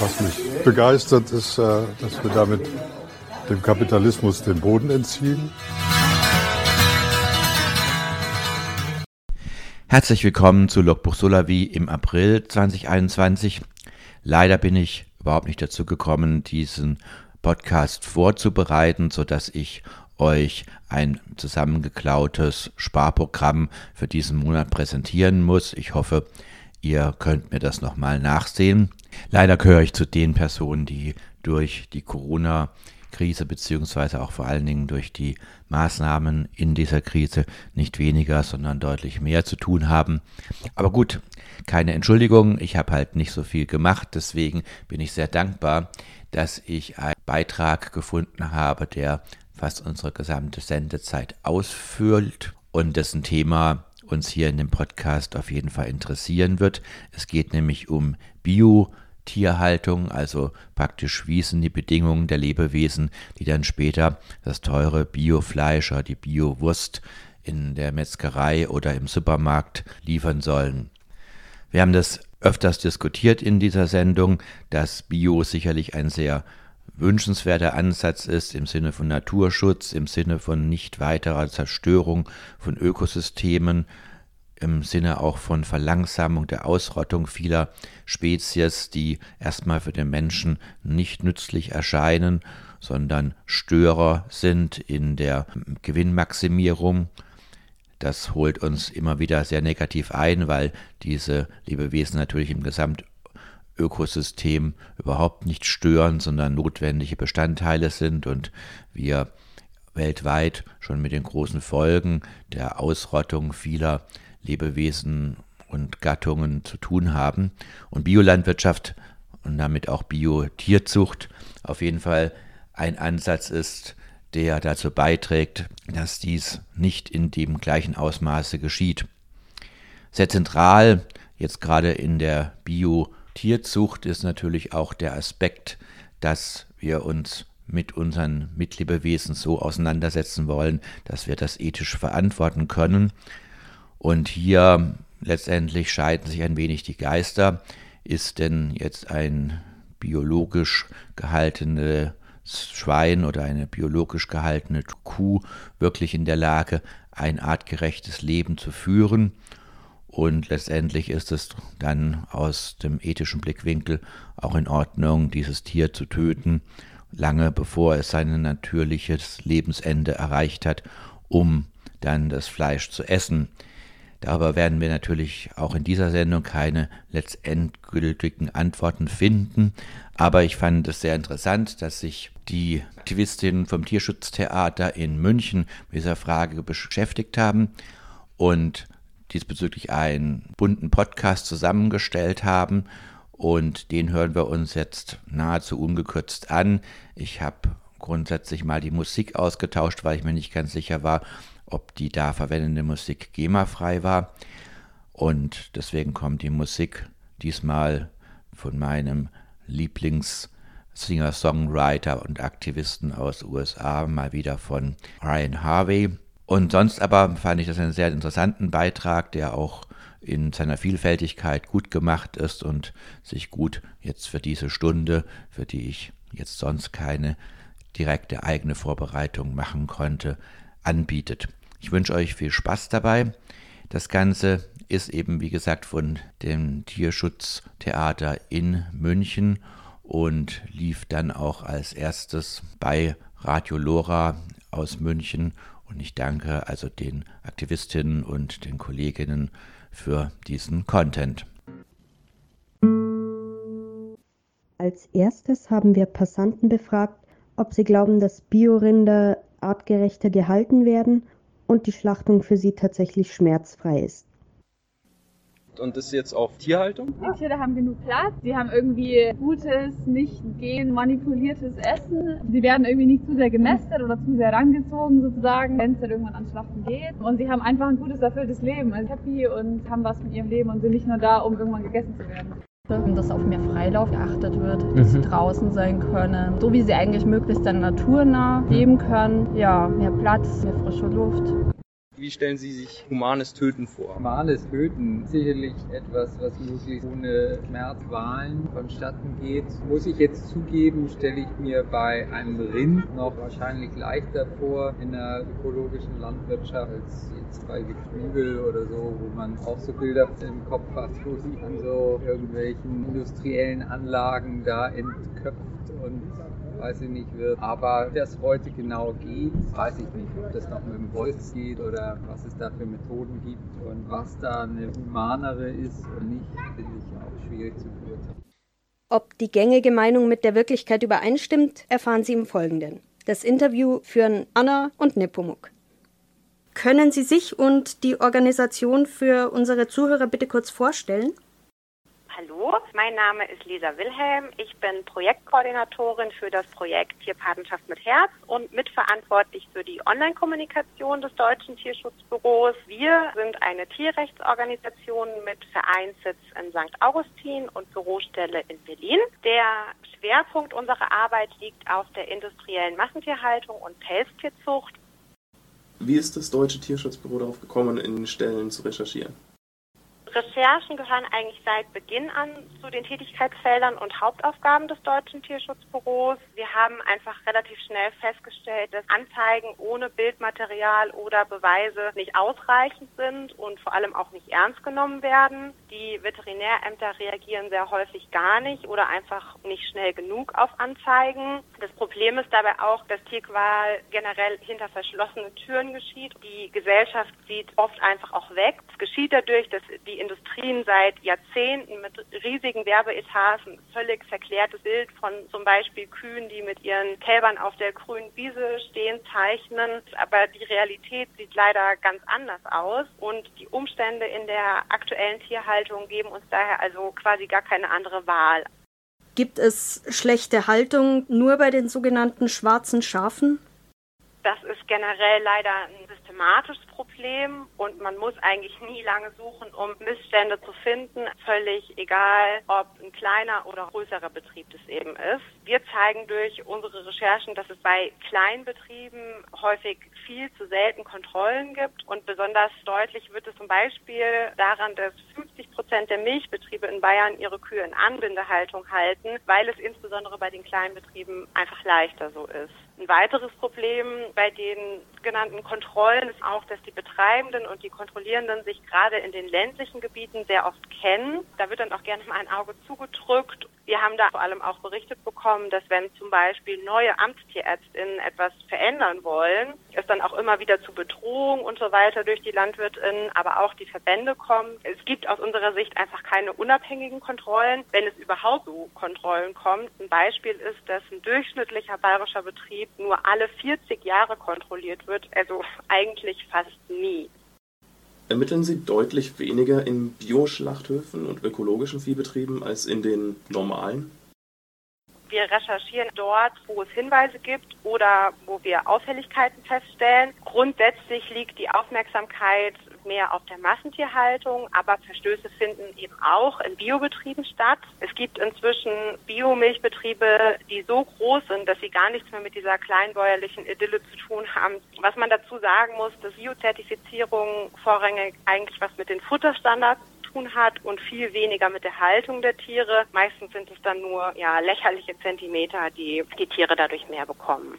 Was mich begeistert, ist, äh, dass wir damit dem Kapitalismus den Boden entziehen. Herzlich willkommen zu Logbuch Solavi im April 2021. Leider bin ich überhaupt nicht dazu gekommen, diesen Podcast vorzubereiten, sodass ich euch ein zusammengeklautes Sparprogramm für diesen Monat präsentieren muss. Ich hoffe, ihr könnt mir das nochmal nachsehen. Leider gehöre ich zu den Personen, die durch die Corona Krise beziehungsweise auch vor allen Dingen durch die Maßnahmen in dieser Krise nicht weniger, sondern deutlich mehr zu tun haben. Aber gut, keine Entschuldigung, ich habe halt nicht so viel gemacht, deswegen bin ich sehr dankbar, dass ich einen Beitrag gefunden habe, der fast unsere gesamte Sendezeit ausfüllt und dessen Thema uns hier in dem Podcast auf jeden Fall interessieren wird. Es geht nämlich um Bio-Tierhaltung, also praktisch wie sind die Bedingungen der Lebewesen, die dann später das teure Biofleisch oder die Biowurst in der Metzgerei oder im Supermarkt liefern sollen. Wir haben das öfters diskutiert in dieser Sendung, dass Bio sicherlich ein sehr wünschenswerter Ansatz ist im Sinne von Naturschutz, im Sinne von nicht weiterer Zerstörung von Ökosystemen, im Sinne auch von Verlangsamung der Ausrottung vieler Spezies, die erstmal für den Menschen nicht nützlich erscheinen, sondern Störer sind in der Gewinnmaximierung. Das holt uns immer wieder sehr negativ ein, weil diese Lebewesen natürlich im Gesamtökosystem überhaupt nicht stören, sondern notwendige Bestandteile sind und wir weltweit schon mit den großen Folgen der Ausrottung vieler Lebewesen und Gattungen zu tun haben. Und Biolandwirtschaft und damit auch Biotierzucht auf jeden Fall ein Ansatz ist, der dazu beiträgt, dass dies nicht in dem gleichen Ausmaße geschieht. Sehr zentral, jetzt gerade in der Bio-Tierzucht, ist natürlich auch der Aspekt, dass wir uns mit unseren Mitlebewesen so auseinandersetzen wollen, dass wir das ethisch verantworten können. Und hier letztendlich scheiden sich ein wenig die Geister. Ist denn jetzt ein biologisch gehaltene Schwein oder eine biologisch gehaltene Kuh wirklich in der Lage, ein artgerechtes Leben zu führen. Und letztendlich ist es dann aus dem ethischen Blickwinkel auch in Ordnung, dieses Tier zu töten, lange bevor es sein natürliches Lebensende erreicht hat, um dann das Fleisch zu essen. Darüber werden wir natürlich auch in dieser Sendung keine letztendgültigen Antworten finden, aber ich fand es sehr interessant, dass sich die Aktivistinnen vom Tierschutztheater in München mit dieser Frage beschäftigt haben und diesbezüglich einen bunten Podcast zusammengestellt haben. Und den hören wir uns jetzt nahezu ungekürzt an. Ich habe grundsätzlich mal die Musik ausgetauscht, weil ich mir nicht ganz sicher war, ob die da verwendete Musik GEMA-frei war. Und deswegen kommt die Musik diesmal von meinem Lieblings-Singer-Songwriter und Aktivisten aus USA, mal wieder von Ryan Harvey. Und sonst aber fand ich das einen sehr interessanten Beitrag, der auch in seiner Vielfältigkeit gut gemacht ist und sich gut jetzt für diese Stunde, für die ich jetzt sonst keine direkte eigene Vorbereitung machen konnte, anbietet. Ich wünsche euch viel Spaß dabei. Das Ganze ist eben, wie gesagt, von dem Tierschutztheater in München und lief dann auch als erstes bei Radio Lora aus München. Und ich danke also den Aktivistinnen und den Kolleginnen für diesen Content. Als erstes haben wir Passanten befragt, ob sie glauben, dass Biorinder artgerechter gehalten werden und die Schlachtung für sie tatsächlich schmerzfrei ist. Und das jetzt auf Tierhaltung? Die Tiere haben genug Platz. Sie haben irgendwie gutes, nicht genmanipuliertes Essen. Sie werden irgendwie nicht zu sehr gemästet oder zu sehr rangezogen sozusagen, wenn es dann irgendwann an Schlachten geht. Und sie haben einfach ein gutes, erfülltes Leben. Also happy und haben was mit ihrem Leben und sind nicht nur da, um irgendwann gegessen zu werden dass auf mehr Freilauf geachtet wird, dass mhm. sie draußen sein können, so wie sie eigentlich möglichst dann naturnah leben können. Ja, mehr Platz, mehr frische Luft. Wie stellen Sie sich humanes Töten vor? Humanes Töten, sicherlich etwas, was möglichst ohne Schmerzwahlen vonstatten geht. Muss ich jetzt zugeben, stelle ich mir bei einem Rind noch wahrscheinlich leichter vor in der ökologischen Landwirtschaft als jetzt bei Geflügel oder so, wo man auch so Bilder im Kopf hat, wo sie an so irgendwelchen industriellen Anlagen da entköpft und weiß ich nicht, wird. Aber wie das heute genau geht, weiß ich nicht. Ob das noch mit dem Holz geht oder was es da für Methoden gibt und was da eine humanere ist und nicht, finde ich auch schwierig zu beurteilen. Ob die gängige Meinung mit der Wirklichkeit übereinstimmt, erfahren Sie im Folgenden. Das Interview führen Anna und Nepomuk. Können Sie sich und die Organisation für unsere Zuhörer bitte kurz vorstellen? Hallo, mein Name ist Lisa Wilhelm. Ich bin Projektkoordinatorin für das Projekt Tierpatenschaft mit Herz und mitverantwortlich für die Online-Kommunikation des Deutschen Tierschutzbüros. Wir sind eine Tierrechtsorganisation mit Vereinssitz in St. Augustin und Bürostelle in Berlin. Der Schwerpunkt unserer Arbeit liegt auf der industriellen Massentierhaltung und Pelztierzucht. Wie ist das Deutsche Tierschutzbüro darauf gekommen, in Stellen zu recherchieren? Recherchen gehören eigentlich seit Beginn an zu den Tätigkeitsfeldern und Hauptaufgaben des Deutschen Tierschutzbüros. Wir haben einfach relativ schnell festgestellt, dass Anzeigen ohne Bildmaterial oder Beweise nicht ausreichend sind und vor allem auch nicht ernst genommen werden. Die Veterinärämter reagieren sehr häufig gar nicht oder einfach nicht schnell genug auf Anzeigen. Das Problem ist dabei auch, dass Tierqual generell hinter verschlossenen Türen geschieht. Die Gesellschaft sieht oft einfach auch weg. Es geschieht dadurch, dass die Industrien seit Jahrzehnten mit riesigen Werbeetats ein völlig verklärtes Bild von zum Beispiel Kühen, die mit ihren Kälbern auf der grünen Wiese stehen, zeichnen. Aber die Realität sieht leider ganz anders aus und die Umstände in der aktuellen Tierhaltung geben uns daher also quasi gar keine andere Wahl. Gibt es schlechte Haltung nur bei den sogenannten schwarzen Schafen? Das ist generell leider ein systematisches Problem und man muss eigentlich nie lange suchen, um Missstände zu finden. Völlig egal, ob ein kleiner oder größerer Betrieb das eben ist. Wir zeigen durch unsere Recherchen, dass es bei Kleinbetrieben häufig viel zu selten Kontrollen gibt und besonders deutlich wird es zum Beispiel daran, dass 50 Prozent der Milchbetriebe in Bayern ihre Kühe in Anbindehaltung halten, weil es insbesondere bei den Kleinbetrieben einfach leichter so ist. Ein weiteres Problem bei den genannten Kontrollen ist auch, dass die Betreibenden und die Kontrollierenden sich gerade in den ländlichen Gebieten sehr oft kennen. Da wird dann auch gerne mal ein Auge zugedrückt. Wir haben da vor allem auch berichtet bekommen, dass wenn zum Beispiel neue Amtstierärztinnen etwas verändern wollen, es dann auch immer wieder zu Bedrohung und so weiter durch die Landwirtinnen, aber auch die Verbände kommen. Es gibt aus unserer Sicht einfach keine unabhängigen Kontrollen, wenn es überhaupt zu Kontrollen kommt. Ein Beispiel ist, dass ein durchschnittlicher bayerischer Betrieb nur alle 40 Jahre kontrolliert wird, also eigentlich fast nie. Ermitteln Sie deutlich weniger in Bioschlachthöfen und ökologischen Viehbetrieben als in den normalen? Wir recherchieren dort, wo es Hinweise gibt oder wo wir Auffälligkeiten feststellen. Grundsätzlich liegt die Aufmerksamkeit mehr auf der Massentierhaltung, aber Verstöße finden eben auch in Biobetrieben statt. Es gibt inzwischen Biomilchbetriebe, die so groß sind, dass sie gar nichts mehr mit dieser kleinbäuerlichen Idylle zu tun haben. Was man dazu sagen muss, dass Biozertifizierung vorrangig eigentlich was mit den Futterstandards tun hat und viel weniger mit der Haltung der Tiere. Meistens sind es dann nur ja, lächerliche Zentimeter, die die Tiere dadurch mehr bekommen.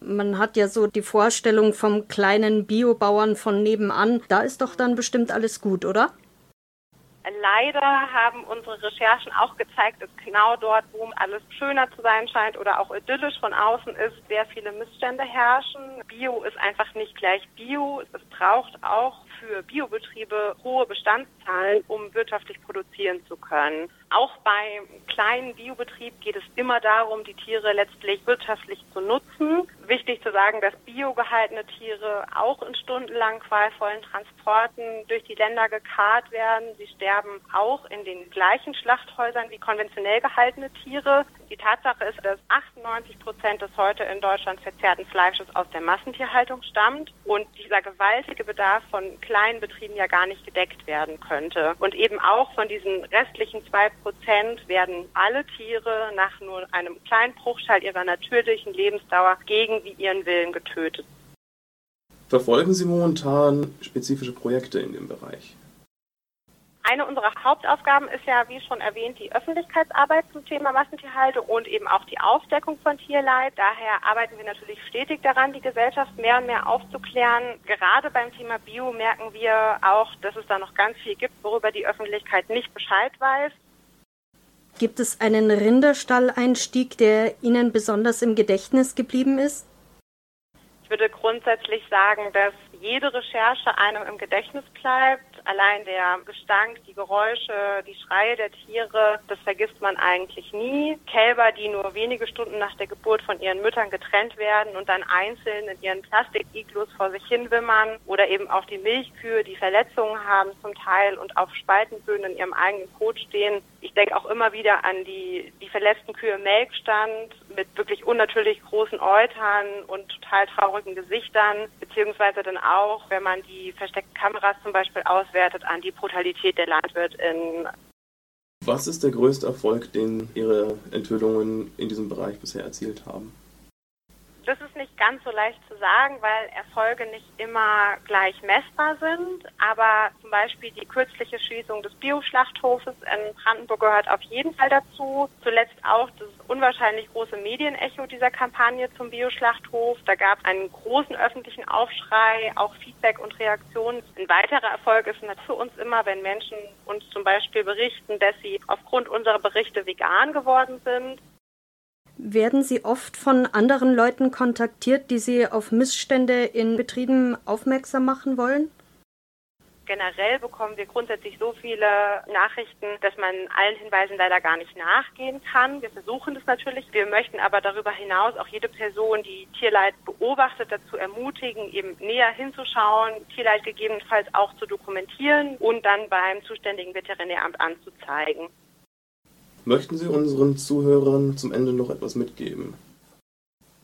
Man hat ja so die Vorstellung vom kleinen Biobauern von nebenan. Da ist doch dann bestimmt alles gut, oder? Leider haben unsere Recherchen auch gezeigt, dass genau dort, wo alles schöner zu sein scheint oder auch idyllisch von außen ist, sehr viele Missstände herrschen. Bio ist einfach nicht gleich Bio. Es braucht auch für Biobetriebe hohe Bestandszahlen, um wirtschaftlich produzieren zu können. Auch bei kleinen Biobetrieb geht es immer darum, die Tiere letztlich wirtschaftlich zu nutzen. Wichtig zu sagen, dass biogehaltene Tiere auch in stundenlang qualvollen Transporten durch die Länder gekarrt werden. Sie sterben auch in den gleichen Schlachthäusern wie konventionell gehaltene Tiere. Die Tatsache ist, dass 98 Prozent des heute in Deutschland verzehrten Fleisches aus der Massentierhaltung stammt und dieser gewaltige Bedarf von kleinen Betrieben ja gar nicht gedeckt werden könnte. Und eben auch von diesen restlichen zwei Prozent werden alle Tiere nach nur einem kleinen Bruchteil ihrer natürlichen Lebensdauer gegen ihren Willen getötet. Verfolgen Sie momentan spezifische Projekte in dem Bereich? Eine unserer Hauptaufgaben ist ja, wie schon erwähnt, die Öffentlichkeitsarbeit zum Thema Massentierhaltung und eben auch die Aufdeckung von Tierleid. Daher arbeiten wir natürlich stetig daran, die Gesellschaft mehr und mehr aufzuklären. Gerade beim Thema Bio merken wir auch, dass es da noch ganz viel gibt, worüber die Öffentlichkeit nicht Bescheid weiß. Gibt es einen Rinderstalleinstieg, der Ihnen besonders im Gedächtnis geblieben ist? Ich würde grundsätzlich sagen, dass jede Recherche einem im Gedächtnis bleibt. Allein der Gestank, die Geräusche, die Schreie der Tiere, das vergisst man eigentlich nie. Kälber, die nur wenige Stunden nach der Geburt von ihren Müttern getrennt werden und dann einzeln in ihren Plastikiglus vor sich hinwimmern. Oder eben auch die Milchkühe, die Verletzungen haben zum Teil und auf Spaltenböden in ihrem eigenen Kot stehen. Ich denke auch immer wieder an die, die verletzten Kühe im Melkstand mit wirklich unnatürlich großen Eutern und total traurigen Gesichtern, beziehungsweise dann auch, wenn man die versteckten Kameras zum Beispiel auswertet, an die Brutalität der Landwirtin. Was ist der größte Erfolg, den Ihre Enthüllungen in diesem Bereich bisher erzielt haben? Das ist nicht ganz so leicht zu sagen, weil Erfolge nicht immer gleich messbar sind. Aber zum Beispiel die kürzliche Schließung des Bioschlachthofes in Brandenburg gehört auf jeden Fall dazu. Zuletzt auch das unwahrscheinlich große Medienecho dieser Kampagne zum Bioschlachthof. Da gab es einen großen öffentlichen Aufschrei, auch Feedback und Reaktionen. Ein weiterer Erfolg ist für uns immer, wenn Menschen uns zum Beispiel berichten, dass sie aufgrund unserer Berichte vegan geworden sind. Werden Sie oft von anderen Leuten kontaktiert, die Sie auf Missstände in Betrieben aufmerksam machen wollen? Generell bekommen wir grundsätzlich so viele Nachrichten, dass man allen Hinweisen leider gar nicht nachgehen kann. Wir versuchen das natürlich. Wir möchten aber darüber hinaus auch jede Person, die Tierleid beobachtet, dazu ermutigen, eben näher hinzuschauen, Tierleid gegebenenfalls auch zu dokumentieren und dann beim zuständigen Veterinäramt anzuzeigen. Möchten Sie unseren Zuhörern zum Ende noch etwas mitgeben?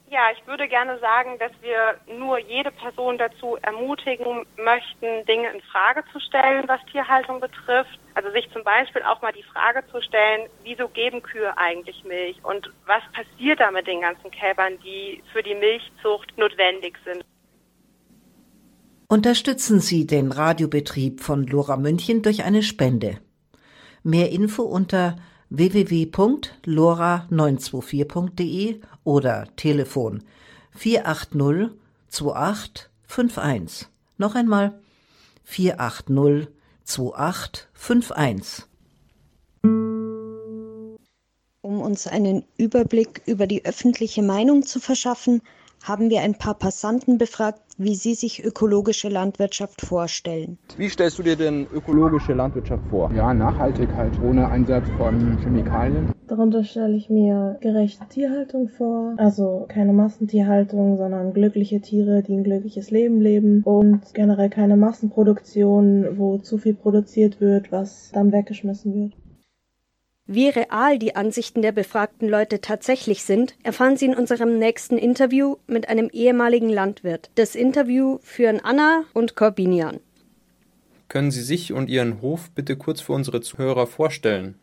Ja, ich würde gerne sagen, dass wir nur jede Person dazu ermutigen möchten, Dinge in Frage zu stellen, was Tierhaltung betrifft. Also sich zum Beispiel auch mal die Frage zu stellen, wieso geben Kühe eigentlich Milch und was passiert da mit den ganzen Kälbern, die für die Milchzucht notwendig sind. Unterstützen Sie den Radiobetrieb von Lora München durch eine Spende. Mehr Info unter www.lora924.de oder Telefon 480 2851. Noch einmal 480 2851. Um uns einen Überblick über die öffentliche Meinung zu verschaffen, haben wir ein paar Passanten befragt, wie sie sich ökologische Landwirtschaft vorstellen. Wie stellst du dir denn ökologische Landwirtschaft vor? Ja, nachhaltig halt, ohne Einsatz von Chemikalien. Darunter stelle ich mir gerechte Tierhaltung vor, also keine Massentierhaltung, sondern glückliche Tiere, die ein glückliches Leben leben und generell keine Massenproduktion, wo zu viel produziert wird, was dann weggeschmissen wird. Wie real die Ansichten der befragten Leute tatsächlich sind, erfahren Sie in unserem nächsten Interview mit einem ehemaligen Landwirt. Das Interview führen Anna und Corbinian. Können Sie sich und Ihren Hof bitte kurz für unsere Zuhörer vorstellen?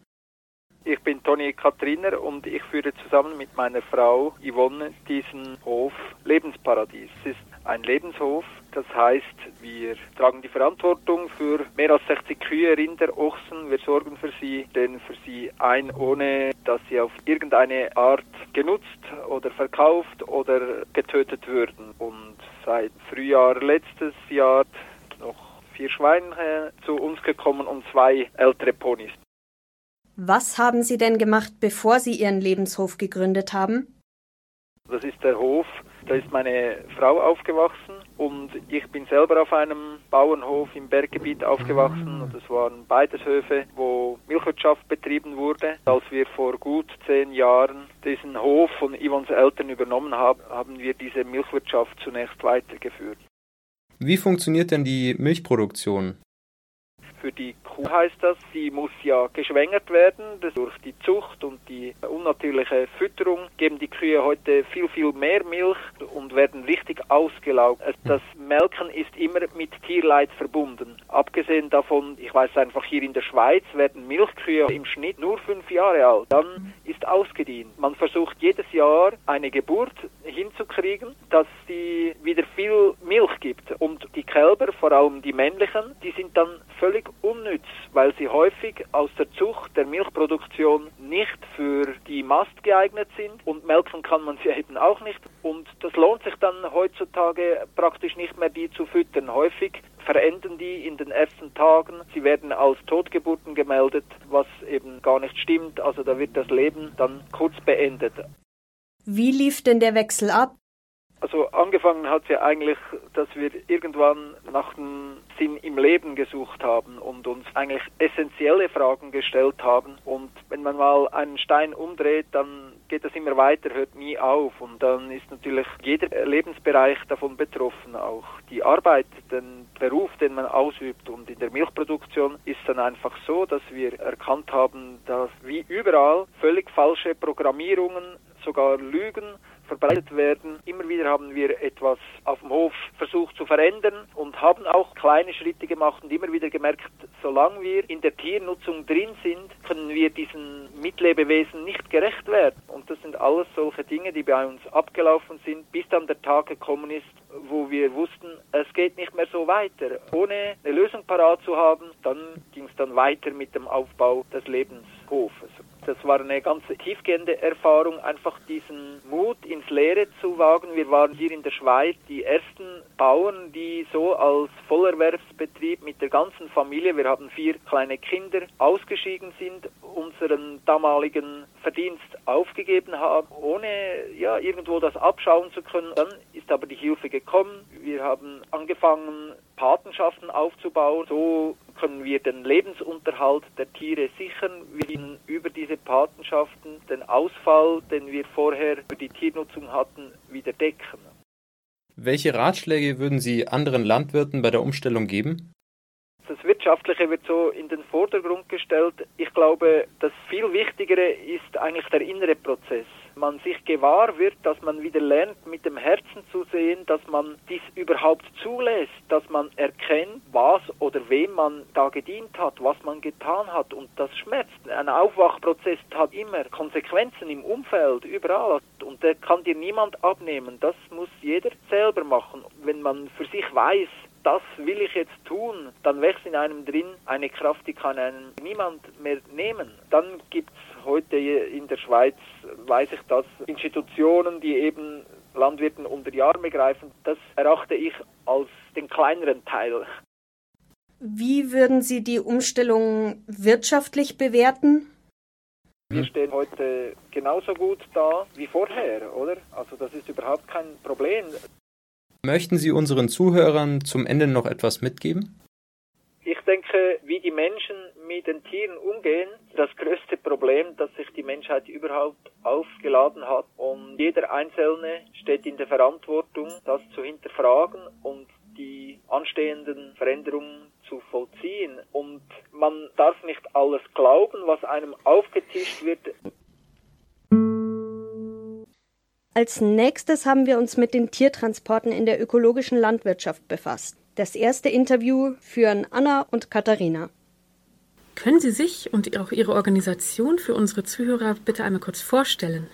Ich bin Toni Katriner und ich führe zusammen mit meiner Frau Yvonne diesen Hof Lebensparadies. Es ist ein Lebenshof, das heißt, wir tragen die Verantwortung für mehr als 60 Kühe, Rinder, Ochsen. Wir sorgen für sie, stellen für sie ein, ohne dass sie auf irgendeine Art genutzt oder verkauft oder getötet würden. Und seit Frühjahr letztes Jahr noch vier Schweine zu uns gekommen und zwei ältere Ponys. Was haben Sie denn gemacht, bevor Sie Ihren Lebenshof gegründet haben? Das ist der Hof Da ist meine Frau aufgewachsen und ich bin selber auf einem Bauernhof im Berggebiet aufgewachsen und es waren beides Höfe, wo Milchwirtschaft betrieben wurde. Als wir vor gut zehn Jahren diesen Hof von Yvons Eltern übernommen haben, haben wir diese Milchwirtschaft zunächst weitergeführt. Wie funktioniert denn die Milchproduktion? Für die Kuh heißt das, sie muss ja geschwängert werden. Das durch die Zucht und die unnatürliche Fütterung geben die Kühe heute viel, viel mehr Milch und werden richtig ausgelaugt. Das Melken ist immer mit Tierleid verbunden. Abgesehen davon, ich weiß einfach, hier in der Schweiz werden Milchkühe im Schnitt nur fünf Jahre alt. Dann ist ausgedient. Man versucht jedes Jahr eine Geburt hinzukriegen, dass sie wieder viel Milch gibt. Und die Kälber, vor allem die männlichen, die sind dann völlig unnütz, weil sie häufig aus der Zucht der Milchproduktion nicht für die Mast geeignet sind und melken kann man sie eben auch nicht. Und das lohnt sich dann heutzutage praktisch nicht mehr, die zu füttern. Häufig verenden die in den ersten Tagen. Sie werden als Totgeburten gemeldet, was eben gar nicht stimmt. Also da wird das Leben dann kurz beendet. Wie lief denn der Wechsel ab? Also angefangen hat ja eigentlich, dass wir irgendwann nach dem Sinn im Leben gesucht haben und uns eigentlich essentielle Fragen gestellt haben. Und wenn man mal einen Stein umdreht, dann geht das immer weiter, hört nie auf. Und dann ist natürlich jeder Lebensbereich davon betroffen, auch die Arbeit, den Beruf, den man ausübt. Und in der Milchproduktion ist dann einfach so, dass wir erkannt haben, dass wie überall völlig falsche Programmierungen, sogar Lügen verbreitet werden. Immer wieder haben wir etwas auf dem Hof versucht zu verändern und haben auch kleine Schritte gemacht und immer wieder gemerkt, solange wir in der Tiernutzung drin sind, können wir diesen Mitlebewesen nicht gerecht werden. Und das sind alles solche Dinge, die bei uns abgelaufen sind, bis dann der Tag gekommen ist, wo wir wussten, es geht nicht mehr so weiter. Ohne eine Lösung parat zu haben, dann ging es dann weiter mit dem Aufbau des Lebenshofes. Das war eine ganz tiefgehende Erfahrung, einfach diesen Mut ins Leere zu wagen. Wir waren hier in der Schweiz die ersten Bauern, die so als Vollerwerbsbetrieb mit der ganzen Familie, wir haben vier kleine Kinder, ausgeschieden sind, unseren damaligen Verdienst aufgegeben haben, ohne ja irgendwo das abschauen zu können. Dann ist aber die Hilfe gekommen. Wir haben angefangen, Patenschaften aufzubauen. So können wir den Lebensunterhalt der Tiere sichern. Wir ihnen über diese Patenschaften den Ausfall, den wir vorher für die Tiernutzung hatten, wieder decken. Welche Ratschläge würden Sie anderen Landwirten bei der Umstellung geben? Das Wirtschaftliche wird so in den Vordergrund gestellt. Ich glaube, das viel Wichtigere ist eigentlich der innere Prozess man sich gewahr wird, dass man wieder lernt, mit dem Herzen zu sehen, dass man dies überhaupt zulässt, dass man erkennt, was oder wem man da gedient hat, was man getan hat und das schmerzt. Ein Aufwachprozess hat immer Konsequenzen im Umfeld, überall und der kann dir niemand abnehmen. Das muss jeder selber machen. Wenn man für sich weiß, das will ich jetzt tun, dann wächst in einem drin eine Kraft, die kann einem niemand mehr nehmen. Dann gibt es heute in der Schweiz, weiß ich das, Institutionen, die eben Landwirten unter die Arme greifen. Das erachte ich als den kleineren Teil. Wie würden Sie die Umstellung wirtschaftlich bewerten? Wir stehen heute genauso gut da wie vorher, oder? Also das ist überhaupt kein Problem. Möchten Sie unseren Zuhörern zum Ende noch etwas mitgeben? Ich denke, wie die Menschen mit den Tieren umgehen, das größte Problem, das sich die Menschheit überhaupt aufgeladen hat. Und jeder Einzelne steht in der Verantwortung, das zu hinterfragen und die anstehenden Veränderungen zu vollziehen. Und man darf nicht alles glauben, was einem aufgetischt wird. Als nächstes haben wir uns mit den Tiertransporten in der ökologischen Landwirtschaft befasst. Das erste Interview führen Anna und Katharina. Können Sie sich und auch Ihre Organisation für unsere Zuhörer bitte einmal kurz vorstellen?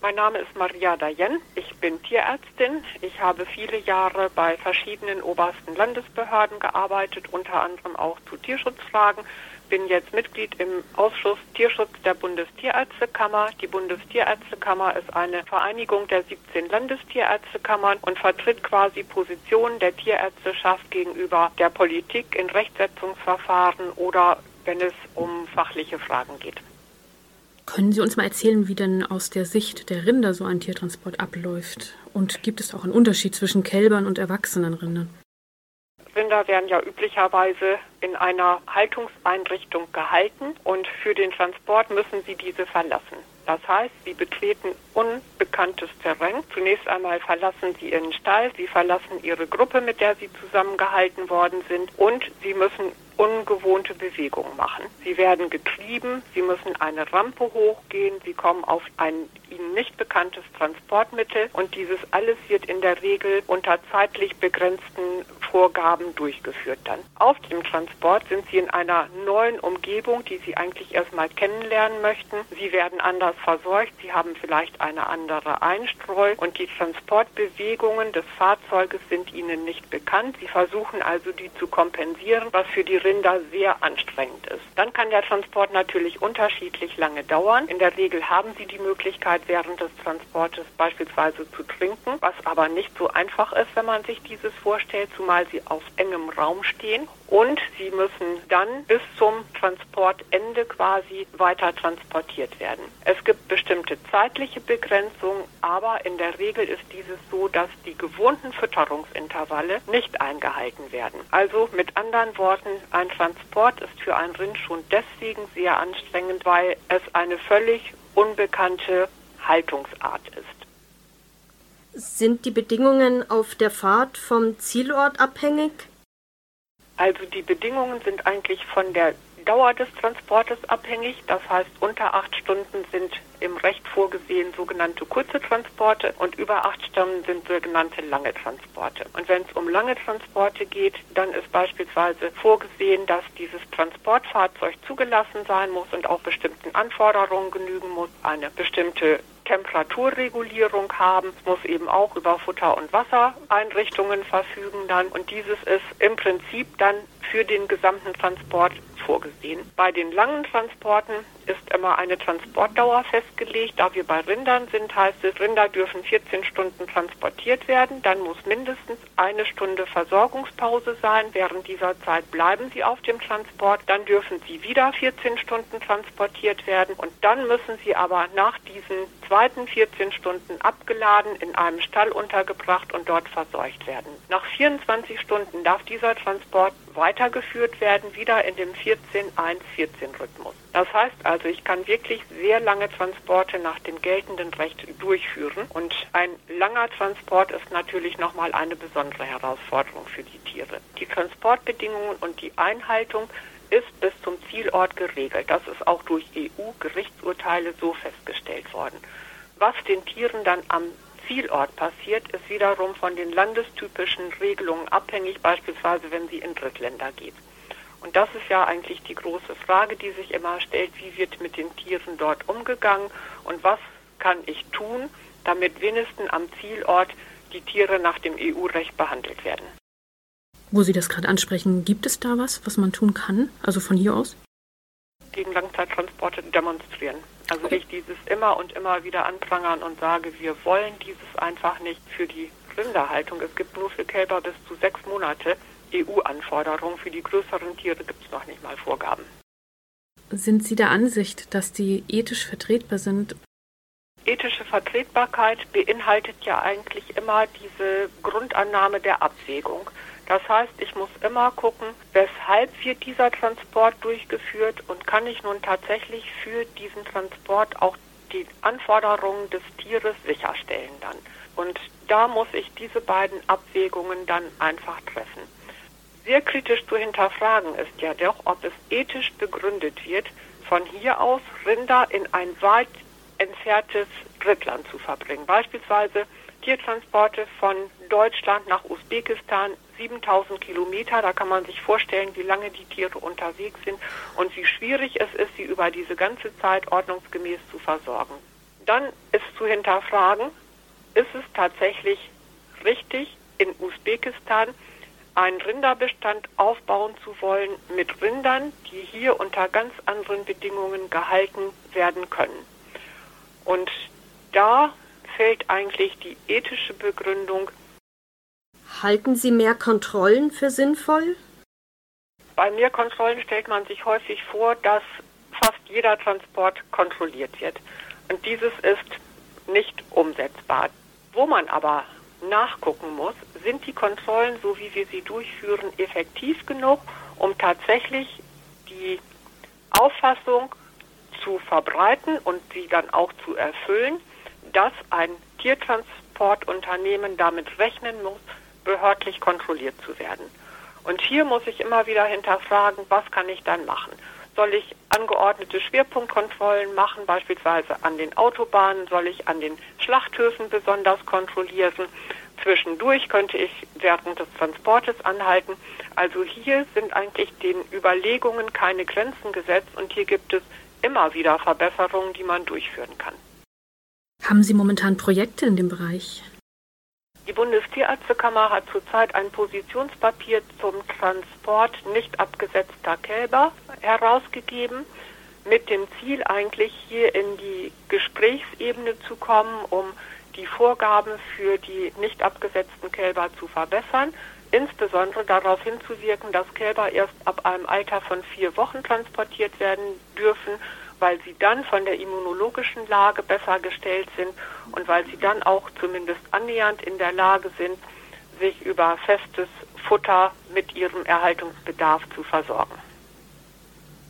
Mein Name ist Maria Dayen. Ich bin Tierärztin. Ich habe viele Jahre bei verschiedenen obersten Landesbehörden gearbeitet, unter anderem auch zu Tierschutzfragen bin jetzt Mitglied im Ausschuss Tierschutz der Bundestierärztekammer. Die Bundestierärztekammer ist eine Vereinigung der 17 Landestierärztekammern und vertritt quasi Positionen der Tierärzteschaft gegenüber der Politik in Rechtsetzungsverfahren oder wenn es um fachliche Fragen geht. Können Sie uns mal erzählen, wie denn aus der Sicht der Rinder so ein Tiertransport abläuft? Und gibt es auch einen Unterschied zwischen Kälbern und erwachsenen Rindern? Rinder werden ja üblicherweise in einer Haltungseinrichtung gehalten und für den Transport müssen sie diese verlassen. Das heißt, sie betreten unbekanntes Terrain. Zunächst einmal verlassen sie ihren Stall, sie verlassen ihre Gruppe, mit der sie zusammengehalten worden sind und sie müssen ungewohnte Bewegungen machen. Sie werden getrieben, sie müssen eine Rampe hochgehen, sie kommen auf ein ihnen nicht bekanntes Transportmittel und dieses alles wird in der Regel unter zeitlich begrenzten Vorgaben durchgeführt dann. Auf dem Transport sind sie in einer neuen Umgebung, die sie eigentlich erstmal kennenlernen möchten. Sie werden anders versorgt, sie haben vielleicht eine andere Einstreu und die Transportbewegungen des Fahrzeuges sind ihnen nicht bekannt. Sie versuchen also die zu kompensieren, was für die Rinder sehr anstrengend ist. Dann kann der Transport natürlich unterschiedlich lange dauern. In der Regel haben sie die Möglichkeit, während des Transportes beispielsweise zu trinken, was aber nicht so einfach ist, wenn man sich dieses vorstellt, zumal sie auf engem Raum stehen und sie müssen dann bis zum Transportende quasi weiter transportiert werden. Es gibt bestimmte zeitliche Begrenzungen, aber in der Regel ist dieses so, dass die gewohnten Fütterungsintervalle nicht eingehalten werden. Also mit anderen Worten, ein Transport ist für ein Rind schon deswegen sehr anstrengend, weil es eine völlig unbekannte Haltungsart ist. Sind die Bedingungen auf der Fahrt vom Zielort abhängig? Also die Bedingungen sind eigentlich von der Dauer des Transportes abhängig. Das heißt, unter acht Stunden sind im Recht vorgesehen sogenannte kurze Transporte und über acht Stunden sind sogenannte lange Transporte. Und wenn es um lange Transporte geht, dann ist beispielsweise vorgesehen, dass dieses Transportfahrzeug zugelassen sein muss und auch bestimmten Anforderungen genügen muss, eine bestimmte Temperaturregulierung haben. Es muss eben auch über Futter- und Wassereinrichtungen verfügen dann. Und dieses ist im Prinzip dann für den gesamten Transport vorgesehen. Bei den langen Transporten ist immer eine Transportdauer festgelegt. Da wir bei Rindern sind, heißt es, Rinder dürfen 14 Stunden transportiert werden. Dann muss mindestens eine Stunde Versorgungspause sein. Während dieser Zeit bleiben sie auf dem Transport. Dann dürfen sie wieder 14 Stunden transportiert werden. Und dann müssen sie aber nach diesen zweiten 14 Stunden abgeladen, in einem Stall untergebracht und dort verseucht werden. Nach 24 Stunden darf dieser Transport weitergeführt werden, wieder in dem 14-1-14-Rhythmus. Das heißt also, ich kann wirklich sehr lange Transporte nach dem geltenden Recht durchführen und ein langer Transport ist natürlich nochmal eine besondere Herausforderung für die Tiere. Die Transportbedingungen und die Einhaltung ist bis zum Zielort geregelt. Das ist auch durch EU-Gerichtsurteile so festgestellt worden. Was den Tieren dann am Zielort passiert, ist wiederum von den landestypischen Regelungen abhängig, beispielsweise wenn sie in Drittländer geht. Und das ist ja eigentlich die große Frage, die sich immer stellt, wie wird mit den Tieren dort umgegangen und was kann ich tun, damit wenigstens am Zielort die Tiere nach dem EU-Recht behandelt werden. Wo Sie das gerade ansprechen, gibt es da was, was man tun kann, also von hier aus? Gegen Langzeittransporte demonstrieren. Also ich dieses immer und immer wieder anprangern und sage, wir wollen dieses einfach nicht für die Rinderhaltung. Es gibt nur für Kälber bis zu sechs Monate EU-Anforderungen. Für die größeren Tiere gibt es noch nicht mal Vorgaben. Sind Sie der Ansicht, dass die ethisch vertretbar sind? Ethische Vertretbarkeit beinhaltet ja eigentlich immer diese Grundannahme der Abwägung. Das heißt, ich muss immer gucken, weshalb wird dieser Transport durchgeführt und kann ich nun tatsächlich für diesen Transport auch die Anforderungen des Tieres sicherstellen dann. Und da muss ich diese beiden Abwägungen dann einfach treffen. Sehr kritisch zu hinterfragen ist ja doch, ob es ethisch begründet wird, von hier aus Rinder in ein weit entferntes Drittland zu verbringen. Beispielsweise Tiertransporte von Deutschland nach Usbekistan 7000 Kilometer. Da kann man sich vorstellen, wie lange die Tiere unterwegs sind und wie schwierig es ist, sie über diese ganze Zeit ordnungsgemäß zu versorgen. Dann ist zu hinterfragen, ist es tatsächlich richtig, in Usbekistan einen Rinderbestand aufbauen zu wollen mit Rindern, die hier unter ganz anderen Bedingungen gehalten werden können. Und da fällt eigentlich die ethische Begründung Halten Sie mehr Kontrollen für sinnvoll? Bei mehr Kontrollen stellt man sich häufig vor, dass fast jeder Transport kontrolliert wird. Und dieses ist nicht umsetzbar. Wo man aber nachgucken muss, sind die Kontrollen, so wie wir sie durchführen, effektiv genug, um tatsächlich die Auffassung zu verbreiten und sie dann auch zu erfüllen, dass ein Tiertransportunternehmen damit rechnen muss, behördlich kontrolliert zu werden. Und hier muss ich immer wieder hinterfragen, was kann ich dann machen? Soll ich angeordnete Schwerpunktkontrollen machen, beispielsweise an den Autobahnen? Soll ich an den Schlachthöfen besonders kontrollieren? Zwischendurch könnte ich während des Transportes anhalten. Also hier sind eigentlich den Überlegungen keine Grenzen gesetzt und hier gibt es immer wieder Verbesserungen, die man durchführen kann. Haben Sie momentan Projekte in dem Bereich? Die Bundestierärztekammer hat zurzeit ein Positionspapier zum Transport nicht abgesetzter Kälber herausgegeben, mit dem Ziel eigentlich hier in die Gesprächsebene zu kommen, um die Vorgaben für die nicht abgesetzten Kälber zu verbessern, insbesondere darauf hinzuwirken, dass Kälber erst ab einem Alter von vier Wochen transportiert werden dürfen, weil sie dann von der immunologischen Lage besser gestellt sind und weil sie dann auch zumindest annähernd in der Lage sind, sich über festes Futter mit ihrem Erhaltungsbedarf zu versorgen.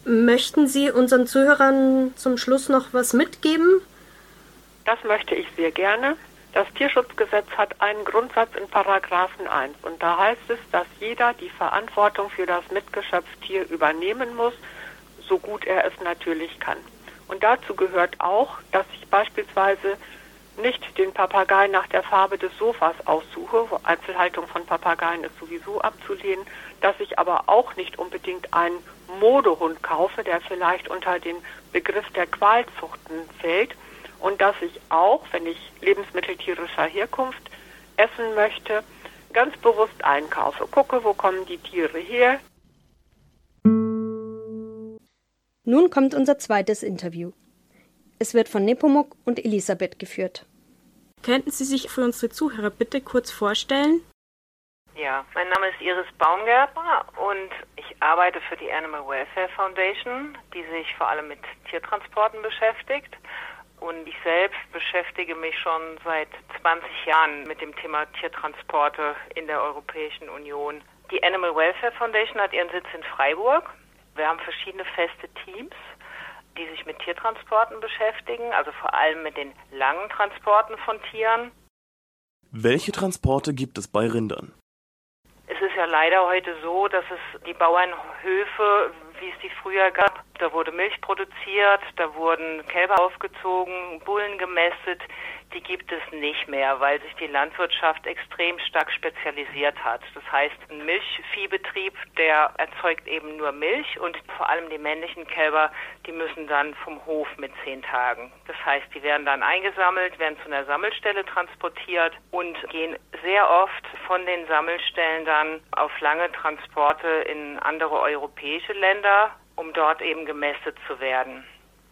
Möchten Sie unseren Zuhörern zum Schluss noch was mitgeben? Das möchte ich sehr gerne. Das Tierschutzgesetz hat einen Grundsatz in Paragraphen 1 und da heißt es, dass jeder die Verantwortung für das Mitgeschöpftier übernehmen muss, so gut er es natürlich kann. Und dazu gehört auch, dass ich beispielsweise nicht den Papagei nach der Farbe des Sofas aussuche, Einzelhaltung von Papageien ist sowieso abzulehnen, dass ich aber auch nicht unbedingt einen Modehund kaufe, der vielleicht unter den Begriff der Qualzuchten fällt, und dass ich auch, wenn ich Lebensmittel tierischer Herkunft essen möchte, ganz bewusst einkaufe. Gucke, wo kommen die Tiere her. Nun kommt unser zweites Interview. Es wird von Nepomuk und Elisabeth geführt. Könnten Sie sich für unsere Zuhörer bitte kurz vorstellen? Ja, mein Name ist Iris Baumgärtner und ich arbeite für die Animal Welfare Foundation, die sich vor allem mit Tiertransporten beschäftigt. Und ich selbst beschäftige mich schon seit 20 Jahren mit dem Thema Tiertransporte in der Europäischen Union. Die Animal Welfare Foundation hat ihren Sitz in Freiburg. Wir haben verschiedene feste Teams, die sich mit Tiertransporten beschäftigen, also vor allem mit den langen Transporten von Tieren. Welche Transporte gibt es bei Rindern? Es ist ja leider heute so, dass es die Bauernhöfe wie es die früher gab. Da wurde Milch produziert, da wurden Kälber aufgezogen, Bullen gemästet. Die gibt es nicht mehr, weil sich die Landwirtschaft extrem stark spezialisiert hat. Das heißt, ein Milchviehbetrieb, der erzeugt eben nur Milch und vor allem die männlichen Kälber, die müssen dann vom Hof mit zehn Tagen. Das heißt, die werden dann eingesammelt, werden zu einer Sammelstelle transportiert und gehen sehr oft von den Sammelstellen dann auf lange Transporte in andere europäische Länder, um dort eben gemästet zu werden.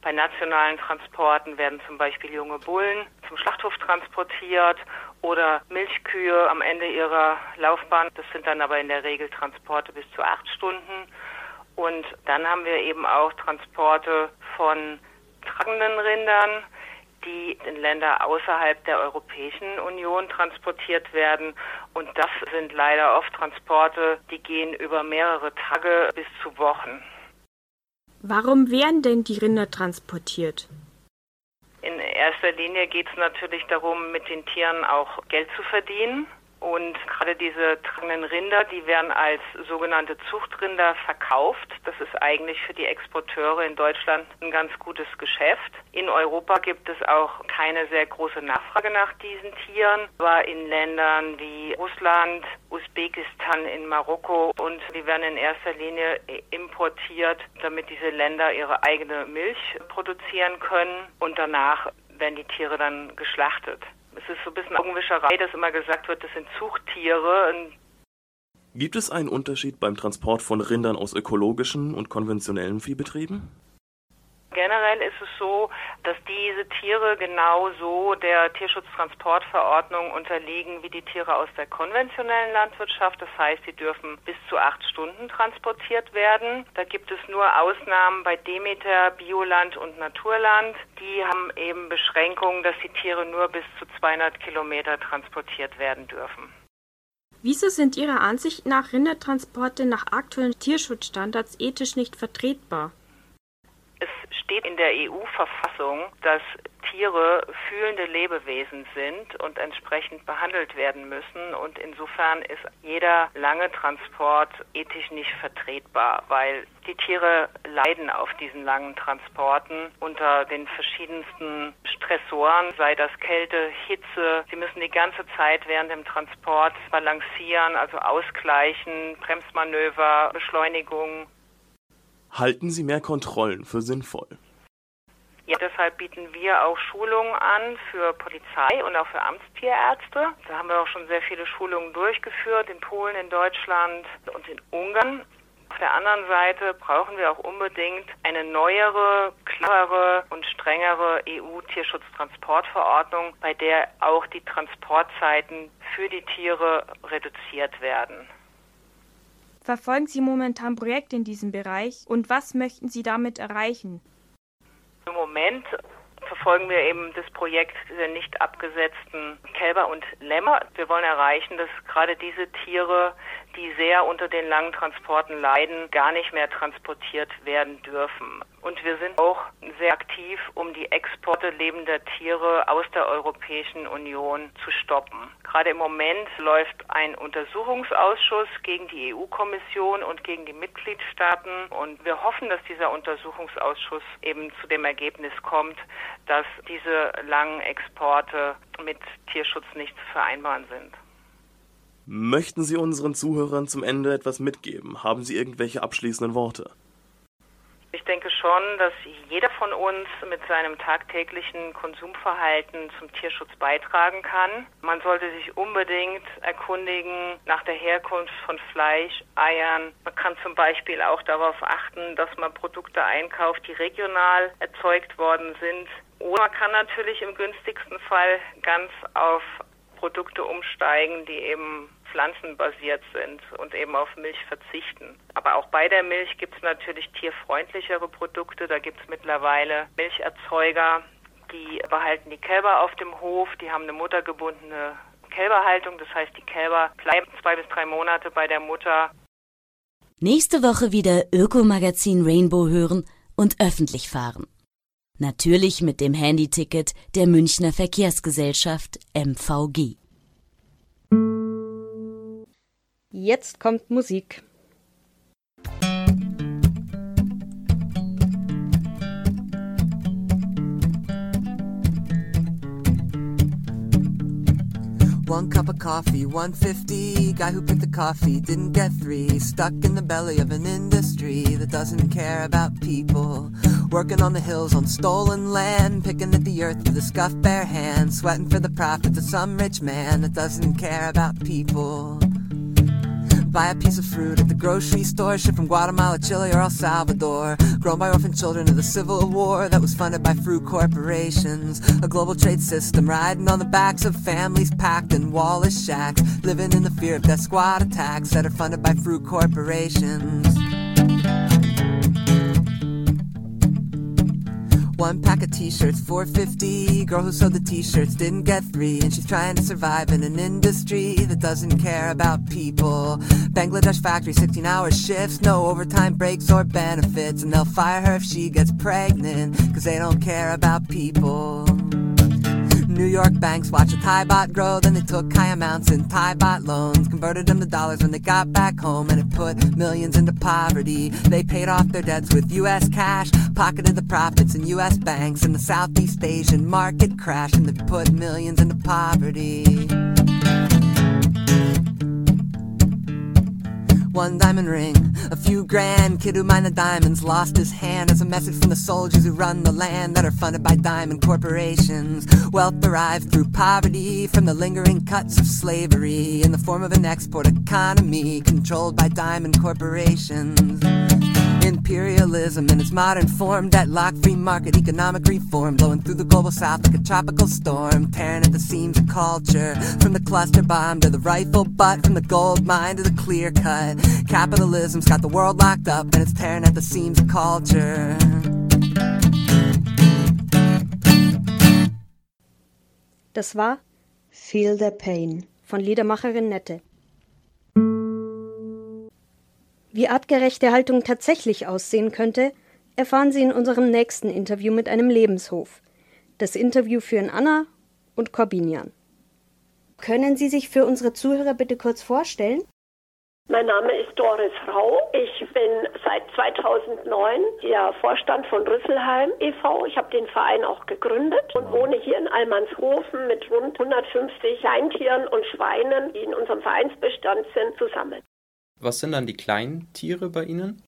Bei nationalen Transporten werden zum Beispiel junge Bullen zum Schlachthof transportiert oder Milchkühe am Ende ihrer Laufbahn. Das sind dann aber in der Regel Transporte bis zu acht Stunden. Und dann haben wir eben auch Transporte von tragenden Rindern, die in Länder außerhalb der Europäischen Union transportiert werden. Und das sind leider oft Transporte, die gehen über mehrere Tage bis zu Wochen. Warum werden denn die Rinder transportiert? In erster Linie geht es natürlich darum, mit den Tieren auch Geld zu verdienen. Und gerade diese tragenden Rinder, die werden als sogenannte Zuchtrinder verkauft. Das ist eigentlich für die Exporteure in Deutschland ein ganz gutes Geschäft. In Europa gibt es auch keine sehr große Nachfrage nach diesen Tieren, aber in Ländern wie Russland, Usbekistan, in Marokko und die werden in erster Linie importiert, damit diese Länder ihre eigene Milch produzieren können und danach werden die Tiere dann geschlachtet. Es ist so ein bisschen Augenwischerei, dass immer gesagt wird, das sind Zuchttiere. Gibt es einen Unterschied beim Transport von Rindern aus ökologischen und konventionellen Viehbetrieben? Generell ist es so, dass diese Tiere genauso der Tierschutztransportverordnung unterliegen wie die Tiere aus der konventionellen Landwirtschaft. Das heißt, sie dürfen bis zu acht Stunden transportiert werden. Da gibt es nur Ausnahmen bei Demeter, Bioland und Naturland. Die haben eben Beschränkungen, dass die Tiere nur bis zu 200 Kilometer transportiert werden dürfen. Wieso sind Ihrer Ansicht nach Rindertransporte nach aktuellen Tierschutzstandards ethisch nicht vertretbar? Steht in der EU-Verfassung, dass Tiere fühlende Lebewesen sind und entsprechend behandelt werden müssen. Und insofern ist jeder lange Transport ethisch nicht vertretbar, weil die Tiere leiden auf diesen langen Transporten unter den verschiedensten Stressoren, sei das Kälte, Hitze. Sie müssen die ganze Zeit während dem Transport balancieren, also ausgleichen, Bremsmanöver, Beschleunigung. Halten Sie mehr Kontrollen für sinnvoll? Ja, deshalb bieten wir auch Schulungen an für Polizei und auch für Amtstierärzte. Da haben wir auch schon sehr viele Schulungen durchgeführt in Polen, in Deutschland und in Ungarn. Auf der anderen Seite brauchen wir auch unbedingt eine neuere, klarere und strengere EU-Tierschutztransportverordnung, bei der auch die Transportzeiten für die Tiere reduziert werden. Verfolgen Sie momentan Projekte in diesem Bereich und was möchten Sie damit erreichen? Im Moment verfolgen wir eben das Projekt der nicht abgesetzten Kälber und Lämmer. Wir wollen erreichen, dass gerade diese Tiere, die sehr unter den langen Transporten leiden, gar nicht mehr transportiert werden dürfen. Und wir sind auch sehr aktiv, um die Exporte lebender Tiere aus der Europäischen Union zu stoppen. Gerade im Moment läuft ein Untersuchungsausschuss gegen die EU-Kommission und gegen die Mitgliedstaaten. Und wir hoffen, dass dieser Untersuchungsausschuss eben zu dem Ergebnis kommt, dass diese langen Exporte mit Tierschutz nicht zu vereinbaren sind. Möchten Sie unseren Zuhörern zum Ende etwas mitgeben? Haben Sie irgendwelche abschließenden Worte? Ich denke schon, dass jeder von uns mit seinem tagtäglichen Konsumverhalten zum Tierschutz beitragen kann. Man sollte sich unbedingt erkundigen nach der Herkunft von Fleisch, Eiern. Man kann zum Beispiel auch darauf achten, dass man Produkte einkauft, die regional erzeugt worden sind. Oder man kann natürlich im günstigsten Fall ganz auf Produkte umsteigen, die eben pflanzenbasiert sind und eben auf Milch verzichten. Aber auch bei der Milch gibt es natürlich tierfreundlichere Produkte. Da gibt es mittlerweile Milcherzeuger, die behalten die Kälber auf dem Hof, die haben eine muttergebundene Kälberhaltung. Das heißt, die Kälber bleiben zwei bis drei Monate bei der Mutter. Nächste Woche wieder Ökomagazin Rainbow hören und öffentlich fahren. Natürlich mit dem Handyticket der Münchner Verkehrsgesellschaft MVG. Jetzt kommt Musik. One cup of coffee, 150. Guy who picked the coffee didn't get three. Stuck in the belly of an industry that doesn't care about people. Working on the hills on stolen land, picking at the earth with a scuffed bare hand, sweating for the profits of some rich man that doesn't care about people. Buy a piece of fruit at the grocery store, shipped from Guatemala, Chile, or El Salvador. Grown by orphan children of the Civil War that was funded by fruit corporations. A global trade system riding on the backs of families packed in Wallace shacks, living in the fear of death squad attacks that are funded by fruit corporations. One pack of t-shirts, 450. Girl who sewed the t-shirts didn't get three, and she's trying to survive in an industry that doesn't care about people. Bangladesh factory, 16-hour shifts, no overtime breaks or benefits, and they'll fire her if she gets pregnant, cause they don't care about people. New York banks watched a Thai bot grow, then they took high amounts in Thai bot loans, converted them to dollars when they got back home, and it put millions into poverty. They paid off their debts with U.S. cash, pocketed the profits in U.S. banks, and the Southeast Asian market crashed, and they put millions into poverty. One diamond ring, a few grand. Kid who mined the diamonds lost his hand as a message from the soldiers who run the land that are funded by diamond corporations. Wealth derived through poverty from the lingering cuts of slavery in the form of an export economy controlled by diamond corporations. Imperialism in its modern form, That lock, free market, economic reform, blowing through the global south like a tropical storm, tearing at the seams of culture. From the cluster bomb to the rifle butt, from the gold mine to the clear cut. Capitalism's got the world locked up and it's tearing at the seams of culture. Das war Feel the Pain von Liedermacherin Nette. Wie artgerechte Haltung tatsächlich aussehen könnte, erfahren Sie in unserem nächsten Interview mit einem Lebenshof. Das Interview führen Anna und Corbinian. Können Sie sich für unsere Zuhörer bitte kurz vorstellen? Mein Name ist Doris Rau. Ich bin seit 2009 der Vorstand von Rüsselheim e.V. Ich habe den Verein auch gegründet und wohne hier in Almanshofen mit rund 150 Kleintieren und Schweinen, die in unserem Vereinsbestand sind, zusammen. Was sind dann die kleinen Tiere bei Ihnen?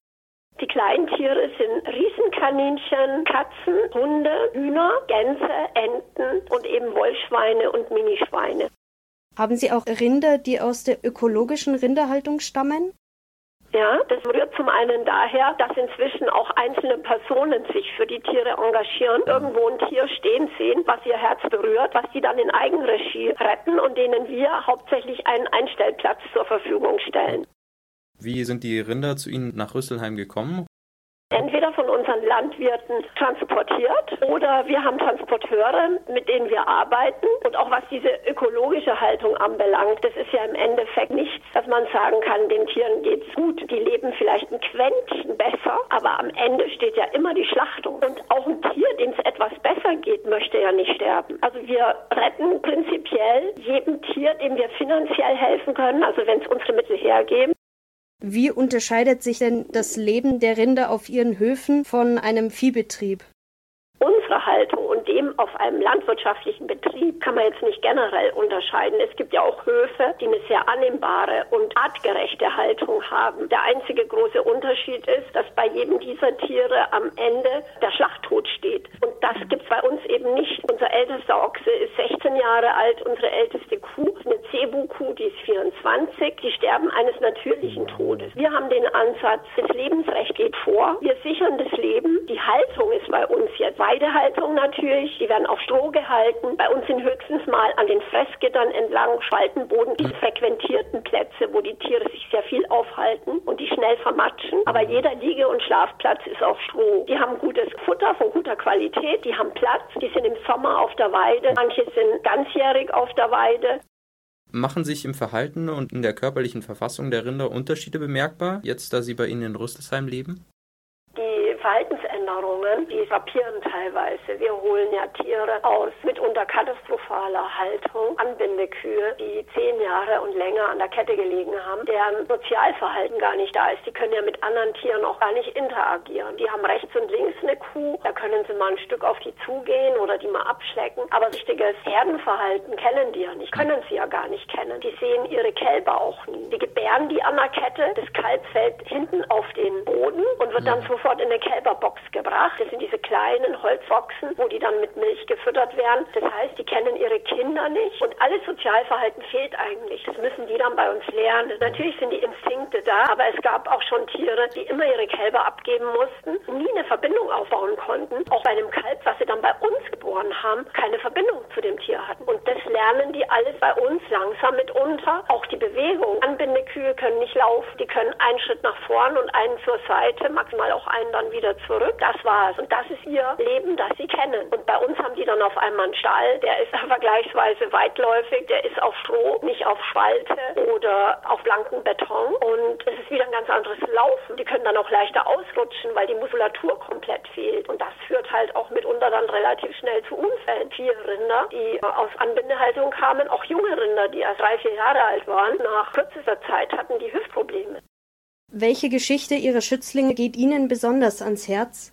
Die kleinen Tiere sind Riesenkaninchen, Katzen, Hunde, Hühner, Gänse, Enten und eben Wollschweine und Minischweine. Haben Sie auch Rinder, die aus der ökologischen Rinderhaltung stammen? Ja, das rührt zum einen daher, dass inzwischen auch einzelne Personen sich für die Tiere engagieren, irgendwo ein Tier stehen sehen, was ihr Herz berührt, was die dann in Eigenregie retten und denen wir hauptsächlich einen Einstellplatz zur Verfügung stellen. Wie sind die Rinder zu Ihnen nach Rüsselheim gekommen? Entweder von unseren Landwirten transportiert oder wir haben Transporteure, mit denen wir arbeiten. Und auch was diese ökologische Haltung anbelangt, das ist ja im Endeffekt nichts, dass man sagen kann, den Tieren geht's gut. Die leben vielleicht ein Quäntchen besser, aber am Ende steht ja immer die Schlachtung. Und auch ein Tier, dem es etwas besser geht, möchte ja nicht sterben. Also wir retten prinzipiell jedem Tier, dem wir finanziell helfen können, also wenn es unsere Mittel hergeben. Wie unterscheidet sich denn das Leben der Rinder auf ihren Höfen von einem Viehbetrieb? Unsere Haltung auf einem landwirtschaftlichen Betrieb kann man jetzt nicht generell unterscheiden. Es gibt ja auch Höfe, die eine sehr annehmbare und artgerechte Haltung haben. Der einzige große Unterschied ist, dass bei jedem dieser Tiere am Ende der Schlachttod steht. Und das gibt es bei uns eben nicht. Unser ältester Ochse ist 16 Jahre alt, unsere älteste Kuh eine Cebu-Kuh, die ist 24. Die sterben eines natürlichen Todes. Wir haben den Ansatz, das Lebensrecht geht vor. Wir sichern das Leben. Die Haltung ist bei uns jetzt Weidehaltung natürlich. Die werden auf Stroh gehalten. Bei uns sind höchstens mal an den Fressgittern entlang Spaltenboden die frequentierten Plätze, wo die Tiere sich sehr viel aufhalten und die schnell vermatschen. Aber jeder Liege- und Schlafplatz ist auf Stroh. Die haben gutes Futter von guter Qualität. Die haben Platz. Die sind im Sommer auf der Weide. Manche sind ganzjährig auf der Weide. Machen sich im Verhalten und in der körperlichen Verfassung der Rinder Unterschiede bemerkbar, jetzt da sie bei Ihnen in Rüsselsheim leben? Die Verhaltensänderungen, die frapieren teilweise. Wir holen ja Tiere aus mitunter katastrophaler Haltung, Anbindekühe, die zehn Jahre und länger an der Kette gelegen haben, deren Sozialverhalten gar nicht da ist. Die können ja mit anderen Tieren auch gar nicht interagieren. Die haben rechts und links eine Kuh, da können sie mal ein Stück auf die zugehen oder die mal abschlecken. Aber richtiges Herdenverhalten kennen die ja nicht, können sie ja gar nicht kennen. Die sehen ihre Kälber auch nie. Die gebären die an der Kette, das Kalb fällt hinten auf den Boden und wird dann sofort in eine Kälberbox gebracht. Das sind diese kleinen Holzboxen, wo die dann mit Milch gefüttert werden. Das heißt, die kennen ihre Kinder nicht und alles Sozialverhalten fehlt eigentlich. Das müssen die dann bei uns lernen. Natürlich sind die Instinkte da, aber es gab auch schon Tiere, die immer ihre Kälber abgeben mussten, nie eine Verbindung aufbauen konnten. Auch bei einem Kalb, was sie dann bei uns geboren haben, keine Verbindung zu dem Tier hatten. Und das lernen die alles bei uns langsam mitunter. Auch die Bewegung. Anbindekühe können nicht laufen. Die können einen Schritt nach vorn und einen zur Seite, maximal auch einen dann wieder zurück. Das war's. Und das ist ihr Leben, das sie kennen. Und bei uns haben die dann auf einmal einen Stall, der ist vergleichsweise weitläufig, der ist auf Stroh, nicht auf Spalte oder auf blanken Beton. Und es ist wieder ein ganz anderes Laufen. Die können dann auch leichter ausrutschen, weil die Muskulatur komplett fehlt. Und das führt halt auch mitunter dann relativ schnell zu Unfällen. Vier Rinder, die aus Anbindehaltung kamen, auch junge Rinder, die erst drei, vier Jahre alt waren, nach kürzester Zeit hatten die Hüftprobleme. Welche Geschichte Ihrer Schützlinge geht Ihnen besonders ans Herz?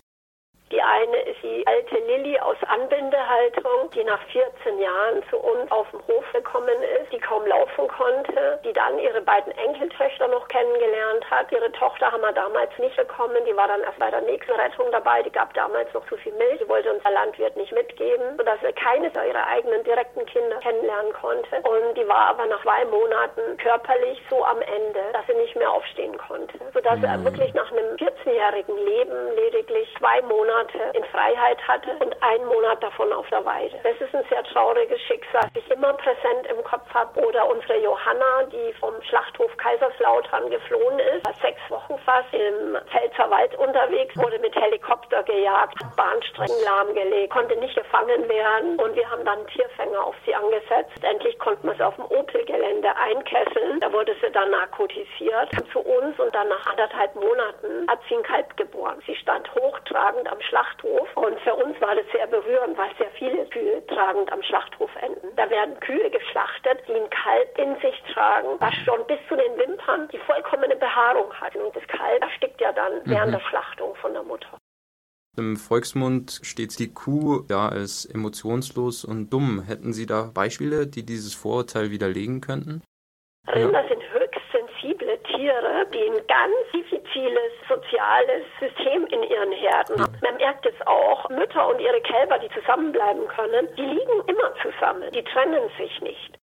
Die eine ist die alte Lilly aus Anbindehaltung, die nach 14 Jahren zu uns auf dem Hof gekommen ist, die kaum laufen konnte, die dann ihre beiden Enkeltöchter noch kennengelernt hat. Ihre Tochter haben wir damals nicht bekommen, die war dann erst bei der nächsten Rettung dabei, die gab damals noch zu viel Milch, die wollte uns der Landwirt nicht mitgeben, sodass sie keines ihrer eigenen direkten Kinder kennenlernen konnte. Und die war aber nach zwei Monaten körperlich so am Ende, dass sie nicht mehr aufstehen konnte. Sodass mhm. er wirklich nach einem 14-jährigen Leben lediglich zwei Monate in Freiheit hatte und einen Monat davon auf der Weide. Das ist ein sehr trauriges Schicksal, das ich immer präsent im Kopf habe. Oder unsere Johanna, die vom Schlachthof Kaiserslautern geflohen ist, war sechs Wochen fast im Pfälzer Wald unterwegs, wurde mit Helikopter gejagt, Bahnstrecken lahmgelegt, konnte nicht gefangen werden und wir haben dann Tierfänger auf sie angesetzt. Endlich konnten wir sie auf dem Opel-Gelände einkesseln. Da wurde sie dann narkotisiert zu uns und dann nach anderthalb Monaten hat sie ein Kalb geboren. Sie stand hochtragend am Schlachthof und für uns war das sehr berührend, weil sehr viele Kühe tragend am Schlachthof enden. Da werden Kühe geschlachtet, die ein Kalb in sich tragen, was schon bis zu den Wimpern die vollkommene Behaarung hat. Und das Kalb erstickt ja dann während mhm. der Schlachtung von der Mutter. Im Volksmund steht die Kuh ja als emotionslos und dumm. Hätten Sie da Beispiele, die dieses Vorurteil widerlegen könnten? Rinder sind höchst sensible Tiere, die ein ganz diffiziles soziales System in ihren Herden haben. Man merkt es auch, Mütter und ihre Kälber, die zusammenbleiben können, die liegen immer zusammen, die trennen sich nicht.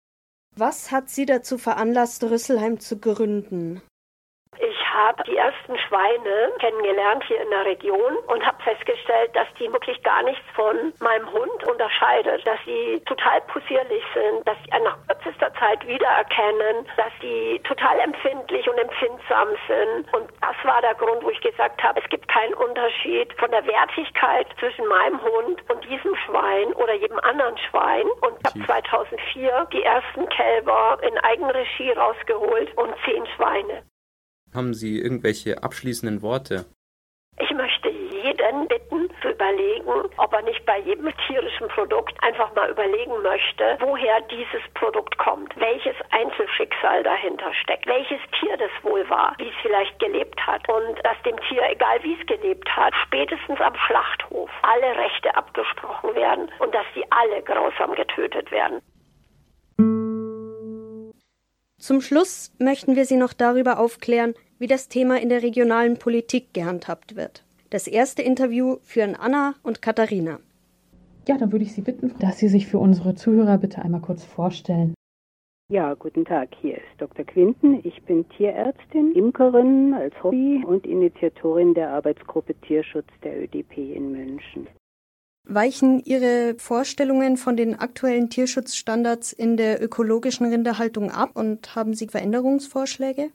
Was hat Sie dazu veranlasst, Rüsselheim zu gründen? Ich habe die ersten Schweine kennengelernt hier in der Region und habe festgestellt, dass die wirklich gar nichts von meinem Hund unterscheidet, dass sie total possierlich sind, dass sie nach kürzester Zeit wiedererkennen, dass sie total empfindlich und empfindsam sind. Und das war der Grund, wo ich gesagt habe, es gibt keinen Unterschied von der Wertigkeit zwischen meinem Hund und diesem Schwein oder jedem anderen Schwein. Und ich habe 2004 die ersten Kälber in Eigenregie rausgeholt und zehn Schweine. Haben Sie irgendwelche abschließenden Worte? Ich möchte jeden bitten zu überlegen, ob er nicht bei jedem tierischen Produkt einfach mal überlegen möchte, woher dieses Produkt kommt, welches Einzelschicksal dahinter steckt, welches Tier das wohl war, wie es vielleicht gelebt hat und dass dem Tier, egal wie es gelebt hat, spätestens am Schlachthof alle Rechte abgesprochen werden und dass sie alle grausam getötet werden. Zum Schluss möchten wir Sie noch darüber aufklären, wie das Thema in der regionalen Politik gehandhabt wird. Das erste Interview führen Anna und Katharina. Ja, dann würde ich Sie bitten, dass Sie sich für unsere Zuhörer bitte einmal kurz vorstellen. Ja, guten Tag. Hier ist Dr. Quinten. Ich bin Tierärztin, Imkerin als Hobby und Initiatorin der Arbeitsgruppe Tierschutz der ÖDP in München. Weichen Ihre Vorstellungen von den aktuellen Tierschutzstandards in der ökologischen Rinderhaltung ab und haben Sie Veränderungsvorschläge?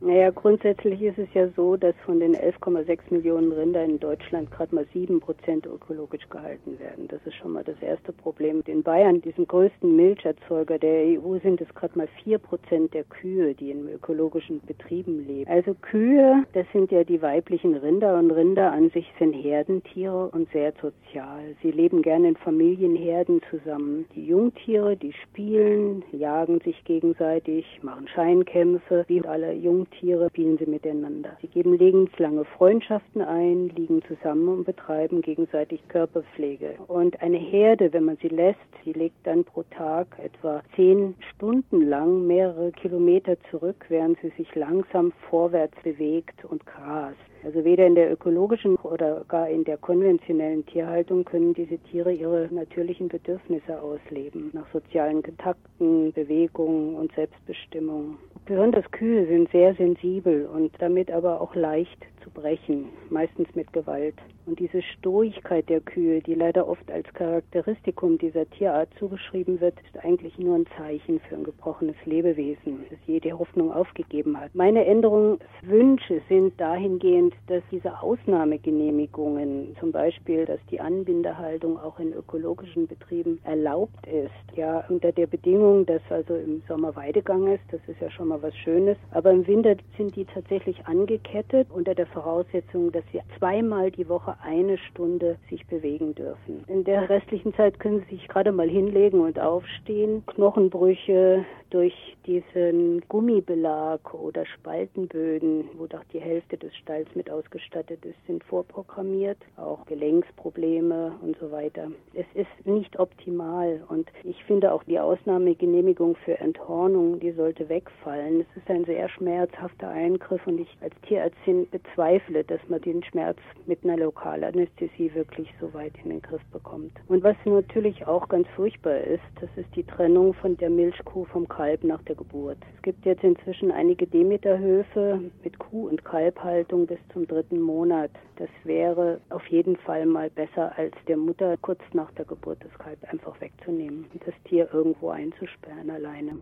Naja, grundsätzlich ist es ja so, dass von den 11,6 Millionen Rindern in Deutschland gerade mal 7 Prozent ökologisch gehalten werden. Das ist schon mal das erste Problem. In Bayern, diesem größten Milcherzeuger der EU, sind es gerade mal 4 Prozent der Kühe, die in ökologischen Betrieben leben. Also Kühe, das sind ja die weiblichen Rinder und Rinder an sich sind Herdentiere und sehr sozial. Sie leben gerne in Familienherden zusammen. Die Jungtiere, die spielen, jagen sich gegenseitig, machen Scheinkämpfe, wie alle Jungtiere Tiere spielen sie miteinander. Sie geben lebenslange Freundschaften ein, liegen zusammen und betreiben gegenseitig Körperpflege. Und eine Herde, wenn man sie lässt, die legt dann pro Tag etwa zehn Stunden lang mehrere Kilometer zurück, während sie sich langsam vorwärts bewegt und grast. Also weder in der ökologischen oder gar in der konventionellen Tierhaltung können diese Tiere ihre natürlichen Bedürfnisse ausleben, nach sozialen Kontakten, Bewegungen und Selbstbestimmung. Besonders Kühe sind sehr sensibel und damit aber auch leicht zu brechen, meistens mit Gewalt. Und diese Stoigkeit der Kühe, die leider oft als Charakteristikum dieser Tierart zugeschrieben wird, ist eigentlich nur ein Zeichen für ein gebrochenes Lebewesen, das jede Hoffnung aufgegeben hat. Meine Änderungswünsche sind dahingehend, dass diese Ausnahmegenehmigungen, zum Beispiel, dass die Anbindehaltung auch in ökologischen Betrieben erlaubt ist, ja, unter der Bedingung, dass also im Sommer Weidegang ist, das ist ja schon mal was Schönes, aber im Winter sind die tatsächlich angekettet unter der Voraussetzung, dass sie zweimal die Woche eine Stunde sich bewegen dürfen. In der restlichen Zeit können sie sich gerade mal hinlegen und aufstehen. Knochenbrüche durch diesen Gummibelag oder Spaltenböden, wo doch die Hälfte des Stalls mit ausgestattet ist, sind vorprogrammiert. Auch Gelenksprobleme und so weiter. Es ist nicht optimal und ich finde auch die Ausnahmegenehmigung für Enthornung, die sollte wegfallen. Es ist ein sehr schmerzhafter Eingriff und ich als Tierärztin bezweifle, dass man den Schmerz mit einer Lokalanästhesie wirklich so weit in den Griff bekommt. Und was natürlich auch ganz furchtbar ist, das ist die Trennung von der Milchkuh vom Kalb nach der Geburt. Es gibt jetzt inzwischen einige Demeterhöfe mit Kuh- und Kalbhaltung bis zum dritten Monat. Das wäre auf jeden Fall mal besser, als der Mutter kurz nach der Geburt das Kalb einfach wegzunehmen und das Tier irgendwo einzusperren alleine.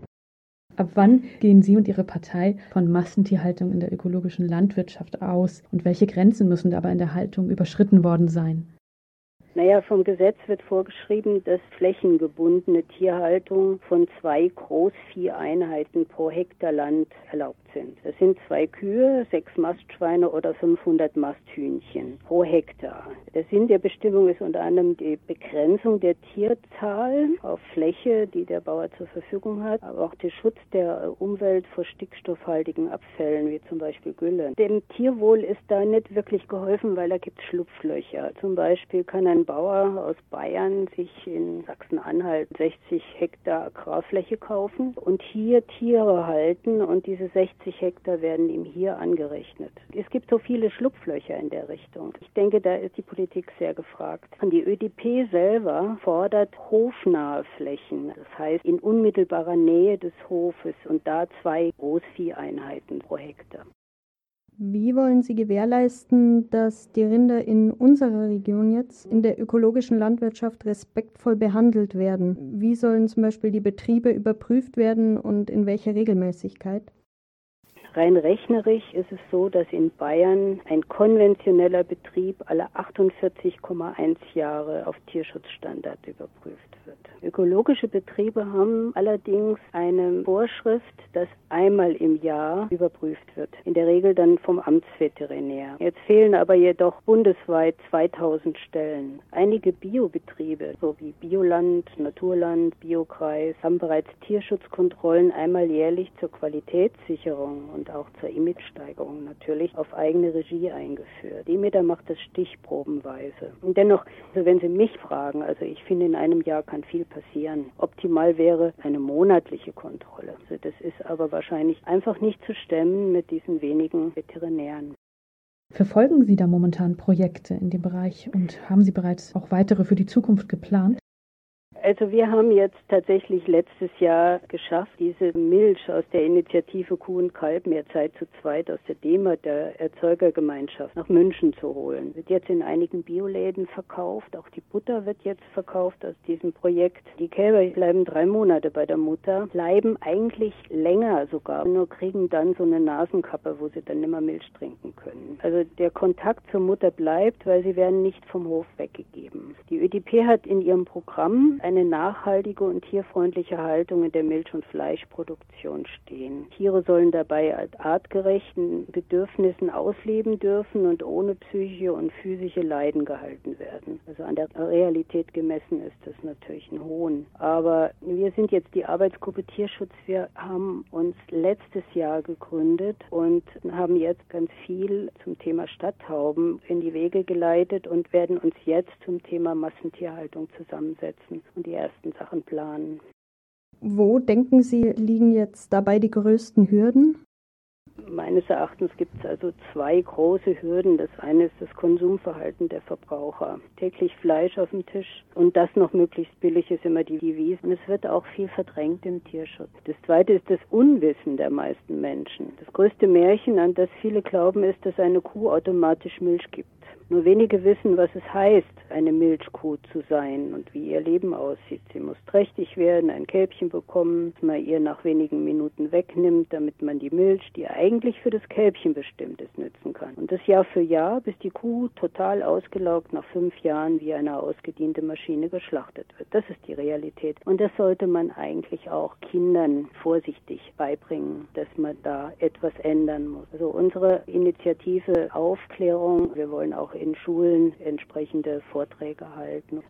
Ab wann gehen Sie und Ihre Partei von Massentierhaltung in der ökologischen Landwirtschaft aus und welche Grenzen müssen dabei in der Haltung überschritten worden sein? Naja, vom Gesetz wird vorgeschrieben, dass flächengebundene Tierhaltung von zwei Großvieheinheiten pro Hektar Land erlaubt sind. Das sind zwei Kühe, sechs Mastschweine oder 500 Masthühnchen pro Hektar. Der Sinn der Bestimmung ist unter anderem die Begrenzung der Tierzahl auf Fläche, die der Bauer zur Verfügung hat, aber auch der Schutz der Umwelt vor stickstoffhaltigen Abfällen, wie zum Beispiel Gülle. Dem Tierwohl ist da nicht wirklich geholfen, weil da gibt es Schlupflöcher. Zum Beispiel kann ein Bauer aus Bayern sich in Sachsen-Anhalt 60 Hektar Agrarfläche kaufen und hier Tiere halten und diese 60 Hektar werden ihm hier angerechnet. Es gibt so viele Schlupflöcher in der Richtung. Ich denke, da ist die Politik sehr gefragt. Die ÖDP selber fordert hofnahe Flächen, das heißt in unmittelbarer Nähe des Hofes und da zwei Großvieheinheiten pro Hektar. Wie wollen Sie gewährleisten, dass die Rinder in unserer Region jetzt in der ökologischen Landwirtschaft respektvoll behandelt werden? Wie sollen zum Beispiel die Betriebe überprüft werden und in welcher Regelmäßigkeit? Rein rechnerisch ist es so, dass in Bayern ein konventioneller Betrieb alle 48,1 Jahre auf Tierschutzstandard überprüft wird. Ökologische Betriebe haben allerdings eine Vorschrift, dass einmal im Jahr überprüft wird. In der Regel dann vom Amtsveterinär. Jetzt fehlen aber jedoch bundesweit 2000 Stellen. Einige Biobetriebe, so wie Bioland, Naturland, Biokreis, haben bereits Tierschutzkontrollen einmal jährlich zur Qualitätssicherung und auch zur Imagesteigerung natürlich auf eigene Regie eingeführt. Demeter macht das stichprobenweise. Und dennoch, also wenn Sie mich fragen, also ich finde in einem Jahr kann viel passieren. Optimal wäre eine monatliche Kontrolle. Also das ist aber wahrscheinlich einfach nicht zu stemmen mit diesen wenigen Veterinären. Verfolgen Sie da momentan Projekte in dem Bereich und haben Sie bereits auch weitere für die Zukunft geplant? Also wir haben jetzt tatsächlich letztes Jahr geschafft, diese Milch aus der Initiative Kuh und Kalb mehr Zeit zu zweit aus der DEMA, der Erzeugergemeinschaft, nach München zu holen. Wird jetzt in einigen Bioläden verkauft, auch die Butter wird jetzt verkauft aus diesem Projekt. Die Kälber bleiben drei Monate bei der Mutter, bleiben eigentlich länger sogar, nur kriegen dann so eine Nasenkappe, wo sie dann immer Milch trinken können. Also der Kontakt zur Mutter bleibt, weil sie werden nicht vom Hof weggegeben. Die ÖDP hat in ihrem Programm eine nachhaltige und tierfreundliche Haltung in der Milch- und Fleischproduktion stehen. Tiere sollen dabei als artgerechten Bedürfnissen ausleben dürfen und ohne psychische und physische Leiden gehalten werden. Also an der Realität gemessen ist das natürlich ein Hohn. Aber wir sind jetzt die Arbeitsgruppe Tierschutz. Wir haben uns letztes Jahr gegründet und haben jetzt ganz viel zum Thema Stadttauben in die Wege geleitet und werden uns jetzt zum Thema Massentierhaltung zusammensetzen und die ersten Sachen planen. Wo denken Sie, liegen jetzt dabei die größten Hürden? Meines Erachtens gibt es also zwei große Hürden. Das eine ist das Konsumverhalten der Verbraucher. Täglich Fleisch auf dem Tisch und das noch möglichst billig ist immer die Devise. Und es wird auch viel verdrängt im Tierschutz. Das zweite ist das Unwissen der meisten Menschen. Das größte Märchen, an das viele glauben, ist, dass eine Kuh automatisch Milch gibt. Nur wenige wissen, was es heißt, eine Milchkuh zu sein und wie ihr Leben aussieht. Sie muss trächtig werden, ein Kälbchen bekommen, das man ihr nach wenigen Minuten wegnimmt, damit man die Milch, die eigentlich für das Kälbchen bestimmt ist, nützen kann. Und das Jahr für Jahr, bis die Kuh total ausgelaugt nach fünf Jahren wie eine ausgediente Maschine geschlachtet wird. Das ist die Realität. Und das sollte man eigentlich auch Kindern vorsichtig beibringen, dass man da etwas ändern muss. Also unsere Initiative Aufklärung, wir wollen auch in Schulen entsprechende Vorträge halten.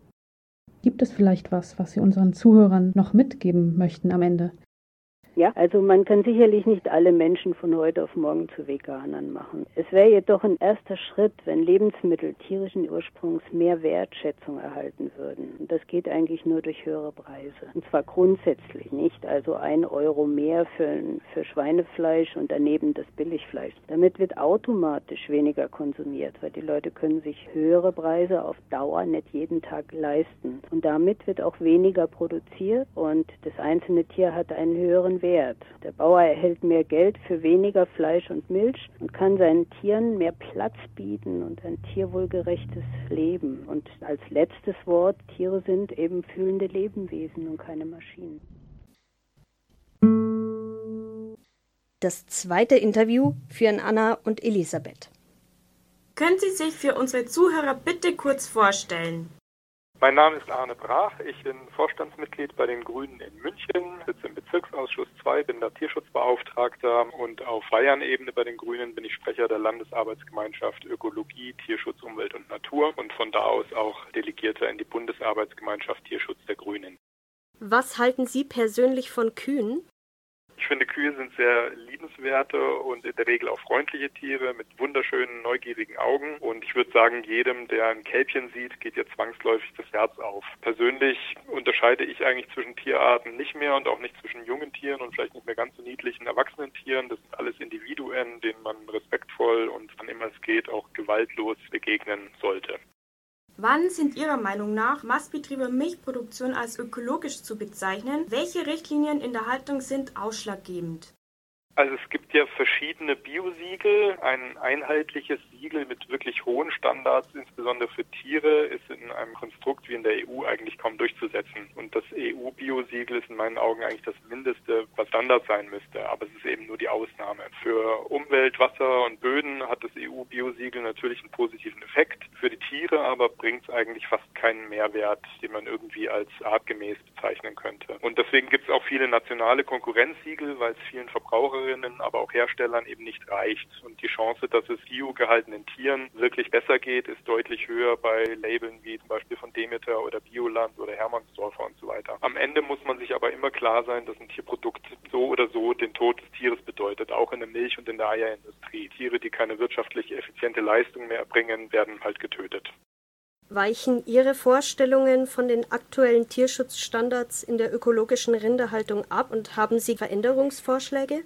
Gibt es vielleicht was, was Sie unseren Zuhörern noch mitgeben möchten am Ende? Ja, also man kann sicherlich nicht alle Menschen von heute auf morgen zu Veganern machen. Es wäre jedoch ein erster Schritt, wenn Lebensmittel tierischen Ursprungs mehr Wertschätzung erhalten würden. Und das geht eigentlich nur durch höhere Preise. Und zwar grundsätzlich nicht, also ein Euro mehr für, für Schweinefleisch und daneben das Billigfleisch. Damit wird automatisch weniger konsumiert, weil die Leute können sich höhere Preise auf Dauer nicht jeden Tag leisten. Und damit wird auch weniger produziert und das einzelne Tier hat einen höheren Wert wert. Der Bauer erhält mehr Geld für weniger Fleisch und Milch und kann seinen Tieren mehr Platz bieten und ein tierwohlgerechtes Leben. Und als letztes Wort, Tiere sind eben fühlende Lebewesen und keine Maschinen. Das zweite Interview führen Anna und Elisabeth. Können Sie sich für unsere Zuhörer bitte kurz vorstellen? Mein Name ist Arne Brach. Ich bin Vorstandsmitglied bei den Grünen in München, sitze im Bezirksausschuss 2, bin da Tierschutzbeauftragter und auf Bayern-Ebene bei den Grünen bin ich Sprecher der Landesarbeitsgemeinschaft Ökologie, Tierschutz, Umwelt und Natur und von da aus auch Delegierter in die Bundesarbeitsgemeinschaft Tierschutz der Grünen. Was halten Sie persönlich von Kühen? Ich finde, Kühe sind sehr liebenswerte und in der Regel auch freundliche Tiere mit wunderschönen, neugierigen Augen. Und ich würde sagen, jedem, der ein Kälbchen sieht, geht jetzt zwangsläufig das Herz auf. Persönlich unterscheide ich eigentlich zwischen Tierarten nicht mehr und auch nicht zwischen jungen Tieren und vielleicht nicht mehr ganz so niedlichen erwachsenen Tieren. Das sind alles Individuen, denen man respektvoll und wann immer es geht auch gewaltlos begegnen sollte. Wann sind Ihrer Meinung nach Mastbetriebe Milchproduktion als ökologisch zu bezeichnen? Welche Richtlinien in der Haltung sind ausschlaggebend? Also es gibt ja verschiedene Biosiegel. Ein einheitliches Siegel mit wirklich hohen Standards, insbesondere für Tiere, ist in einem Konstrukt wie in der EU eigentlich kaum durchzusetzen. Und das EU-Biosiegel ist in meinen Augen eigentlich das Mindeste, was Standard sein müsste. Aber es ist eben nur die Ausnahme. Für Umwelt, Wasser und Böden hat das EU-Biosiegel natürlich einen positiven Effekt. Für die Tiere aber bringt es eigentlich fast keinen Mehrwert, den man irgendwie als artgemäß bezeichnen könnte. Und deswegen gibt es auch viele nationale Konkurrenzsiegel, weil es vielen Verbraucherinnen aber auch Herstellern eben nicht reicht. Und die Chance, dass es bio-gehaltenen Tieren wirklich besser geht, ist deutlich höher bei Labeln wie zum Beispiel von Demeter oder Bioland oder Hermannsdorfer und so weiter. Am Ende muss man sich aber immer klar sein, dass ein Tierprodukt so oder so den Tod des Tieres bedeutet, auch in der Milch- und in der Eierindustrie. Tiere, die keine wirtschaftlich effiziente Leistung mehr erbringen, werden halt getötet. Weichen Ihre Vorstellungen von den aktuellen Tierschutzstandards in der ökologischen Rinderhaltung ab und haben Sie Veränderungsvorschläge?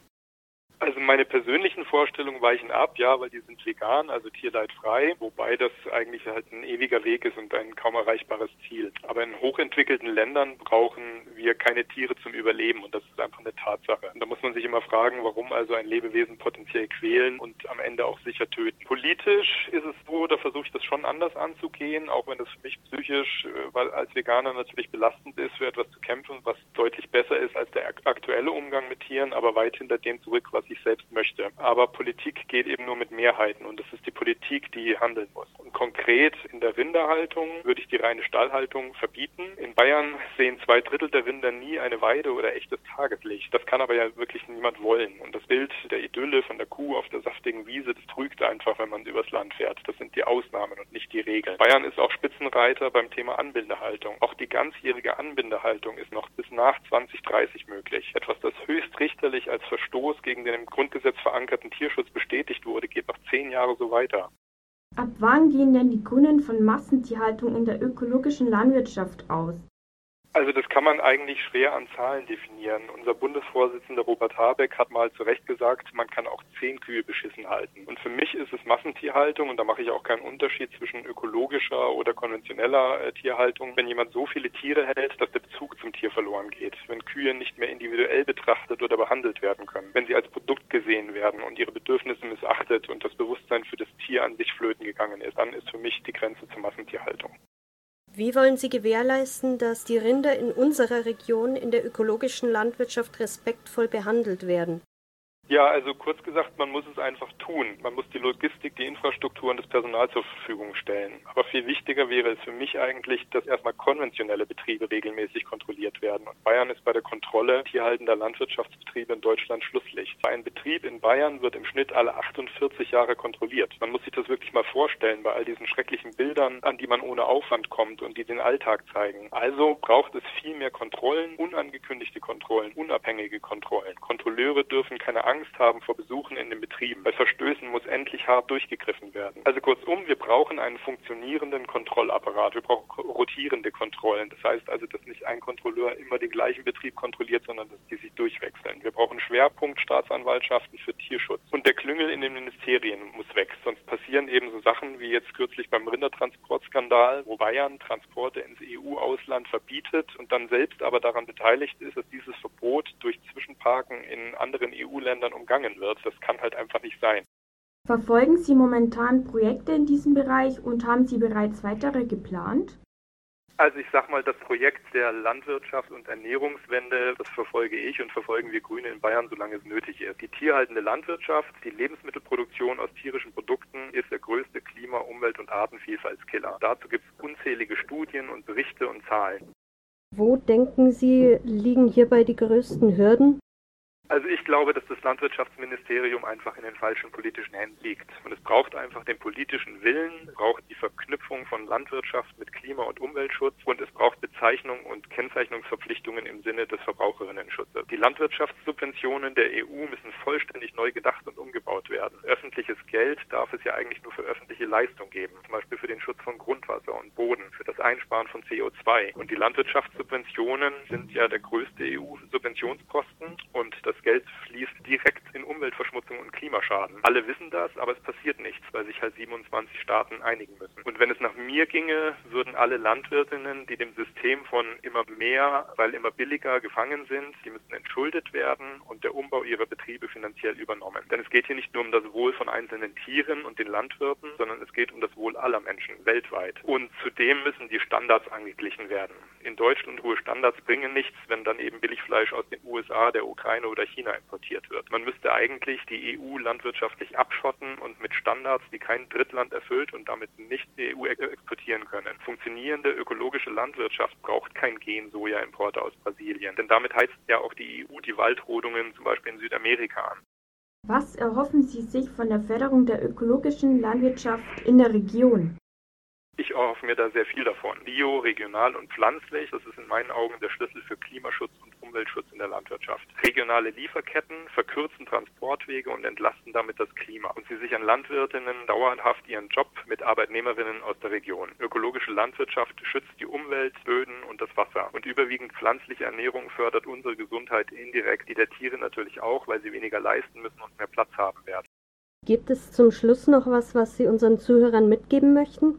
Also meine persönlichen Vorstellungen weichen ab, ja, weil die sind vegan, also tierleidfrei, wobei das eigentlich halt ein ewiger Weg ist und ein kaum erreichbares Ziel. Aber in hochentwickelten Ländern brauchen wir keine Tiere zum Überleben und das ist einfach eine Tatsache. Und da muss man sich immer fragen, warum also ein Lebewesen potenziell quälen und am Ende auch sicher töten. Politisch ist es so, da versuche ich das schon anders anzugehen, auch wenn das für mich psychisch, äh, weil als Veganer natürlich belastend ist, für etwas zu kämpfen, was deutlich besser ist als der aktuelle Umgang mit Tieren, aber weit hinter dem zurück, was ich selbst möchte. Aber Politik geht eben nur mit Mehrheiten und es ist die Politik, die handeln muss. Und konkret in der Rinderhaltung würde ich die reine Stallhaltung verbieten. In Bayern sehen zwei Drittel der Rinder nie eine Weide oder echtes Tageslicht. Das kann aber ja wirklich niemand wollen. Und das Bild der Idylle von der Kuh auf der saftigen Wiese, das trügt einfach, wenn man übers Land fährt. Das sind die Ausnahmen und nicht die Regeln. Bayern ist auch Spitzenreiter beim Thema Anbindehaltung. Auch die ganzjährige Anbindehaltung ist noch bis nach 2030 möglich. Etwas, das höchstrichterlich als Verstoß gegen den im Grundgesetz verankerten Tierschutz bestätigt wurde, geht noch zehn Jahre so weiter. Ab wann gehen denn die Grünen von Massentierhaltung in der ökologischen Landwirtschaft aus? Also das kann man eigentlich schwer an Zahlen definieren. Unser Bundesvorsitzender Robert Habeck hat mal zu Recht gesagt, man kann auch zehn Kühe beschissen halten. Und für mich ist es Massentierhaltung und da mache ich auch keinen Unterschied zwischen ökologischer oder konventioneller äh, Tierhaltung. Wenn jemand so viele Tiere hält, dass der Bezug zum Tier verloren geht. Wenn Kühe nicht mehr individuell betrachtet oder behandelt werden können. Wenn sie als Produkt gesehen werden und ihre Bedürfnisse missachtet und das Bewusstsein für das Tier an sich flöten gegangen ist, dann ist für mich die Grenze zur Massentierhaltung. Wie wollen Sie gewährleisten, dass die Rinder in unserer Region in der ökologischen Landwirtschaft respektvoll behandelt werden? Ja, also kurz gesagt, man muss es einfach tun. Man muss die Logistik, die Infrastruktur und das Personal zur Verfügung stellen. Aber viel wichtiger wäre es für mich eigentlich, dass erstmal konventionelle Betriebe regelmäßig kontrolliert werden. Und Bayern ist bei der Kontrolle tierhaltender Landwirtschaftsbetriebe in Deutschland Schlusslicht. Ein Betrieb in Bayern wird im Schnitt alle 48 Jahre kontrolliert. Man muss sich das wirklich mal vorstellen bei all diesen schrecklichen Bildern, an die man ohne Aufwand kommt und die den Alltag zeigen. Also braucht es viel mehr Kontrollen, unangekündigte Kontrollen, unabhängige Kontrollen. Kontrolleure dürfen keine Angst Angst haben vor Besuchen in den Betrieben. Bei Verstößen muss endlich hart durchgegriffen werden. Also kurzum, wir brauchen einen funktionierenden Kontrollapparat. Wir brauchen rotierende Kontrollen. Das heißt also, dass nicht ein Kontrolleur immer den gleichen Betrieb kontrolliert, sondern dass die sich durchwechseln. Wir brauchen Schwerpunkt Staatsanwaltschaften für Tierschutz. Und der Klüngel in den Ministerien muss weg. Sonst passieren eben so Sachen wie jetzt kürzlich beim Rindertransportskandal, wo Bayern Transporte ins EU-Ausland verbietet und dann selbst aber daran beteiligt ist, dass dieses Verbot durch Zwischenparken in anderen EU-Ländern dann umgangen wird. Das kann halt einfach nicht sein. Verfolgen Sie momentan Projekte in diesem Bereich und haben Sie bereits weitere geplant? Also ich sag mal, das Projekt der Landwirtschaft und Ernährungswende, das verfolge ich und verfolgen wir Grüne in Bayern, solange es nötig ist. Die tierhaltende Landwirtschaft, die Lebensmittelproduktion aus tierischen Produkten ist der größte Klima-, Umwelt- und Artenvielfaltskiller. Dazu gibt es unzählige Studien und Berichte und Zahlen. Wo denken Sie, liegen hierbei die größten Hürden? Also ich glaube, dass das Landwirtschaftsministerium einfach in den falschen politischen Händen liegt. Und es braucht einfach den politischen Willen, braucht die Verknüpfung von Landwirtschaft mit Klima- und Umweltschutz und es braucht Bezeichnung und Kennzeichnungsverpflichtungen im Sinne des Verbraucherinnenschutzes. Die Landwirtschaftssubventionen der EU müssen vollständig neu gedacht und umgebaut werden. Öffentliches Geld darf es ja eigentlich nur für öffentliche Leistung geben, zum Beispiel für den Schutz von Grundwasser und Boden, für das Einsparen von CO2. Und die Landwirtschaftssubventionen sind ja der größte EU-Subventionsposten und das Geld fließt direkt in Umweltverschmutzung und Klimaschaden. Alle wissen das, aber es passiert nichts, weil sich halt 27 Staaten einigen müssen. Und wenn es nach mir ginge, würden alle Landwirtinnen, die dem System von immer mehr, weil immer billiger gefangen sind, die müssten entschuldet werden und der Umbau ihrer Betriebe finanziell übernommen. Denn es geht hier nicht nur um das Wohl von einzelnen Tieren und den Landwirten, sondern es geht um das Wohl aller Menschen weltweit. Und zudem müssen die Standards angeglichen werden. In Deutschland hohe Standards bringen nichts, wenn dann eben Billigfleisch aus den USA, der Ukraine oder China importiert wird. Man müsste eigentlich die EU landwirtschaftlich abschotten und mit Standards, die kein Drittland erfüllt und damit nicht die EU exportieren können. Funktionierende ökologische Landwirtschaft braucht kein Gen-Soja-Importe aus Brasilien, denn damit heizt ja auch die EU die Waldrodungen zum Beispiel in Südamerika an. Was erhoffen Sie sich von der Förderung der ökologischen Landwirtschaft in der Region? Ich erhoffe mir da sehr viel davon. Bio, regional und pflanzlich, das ist in meinen Augen der Schlüssel für Klimaschutz und Umweltschutz in der Landwirtschaft. Regionale Lieferketten verkürzen Transportwege und entlasten damit das Klima. Und sie sichern Landwirtinnen dauerhaft ihren Job mit Arbeitnehmerinnen aus der Region. Ökologische Landwirtschaft schützt die Umwelt, Böden und das Wasser. Und überwiegend pflanzliche Ernährung fördert unsere Gesundheit indirekt, die der Tiere natürlich auch, weil sie weniger leisten müssen und mehr Platz haben werden. Gibt es zum Schluss noch was, was Sie unseren Zuhörern mitgeben möchten?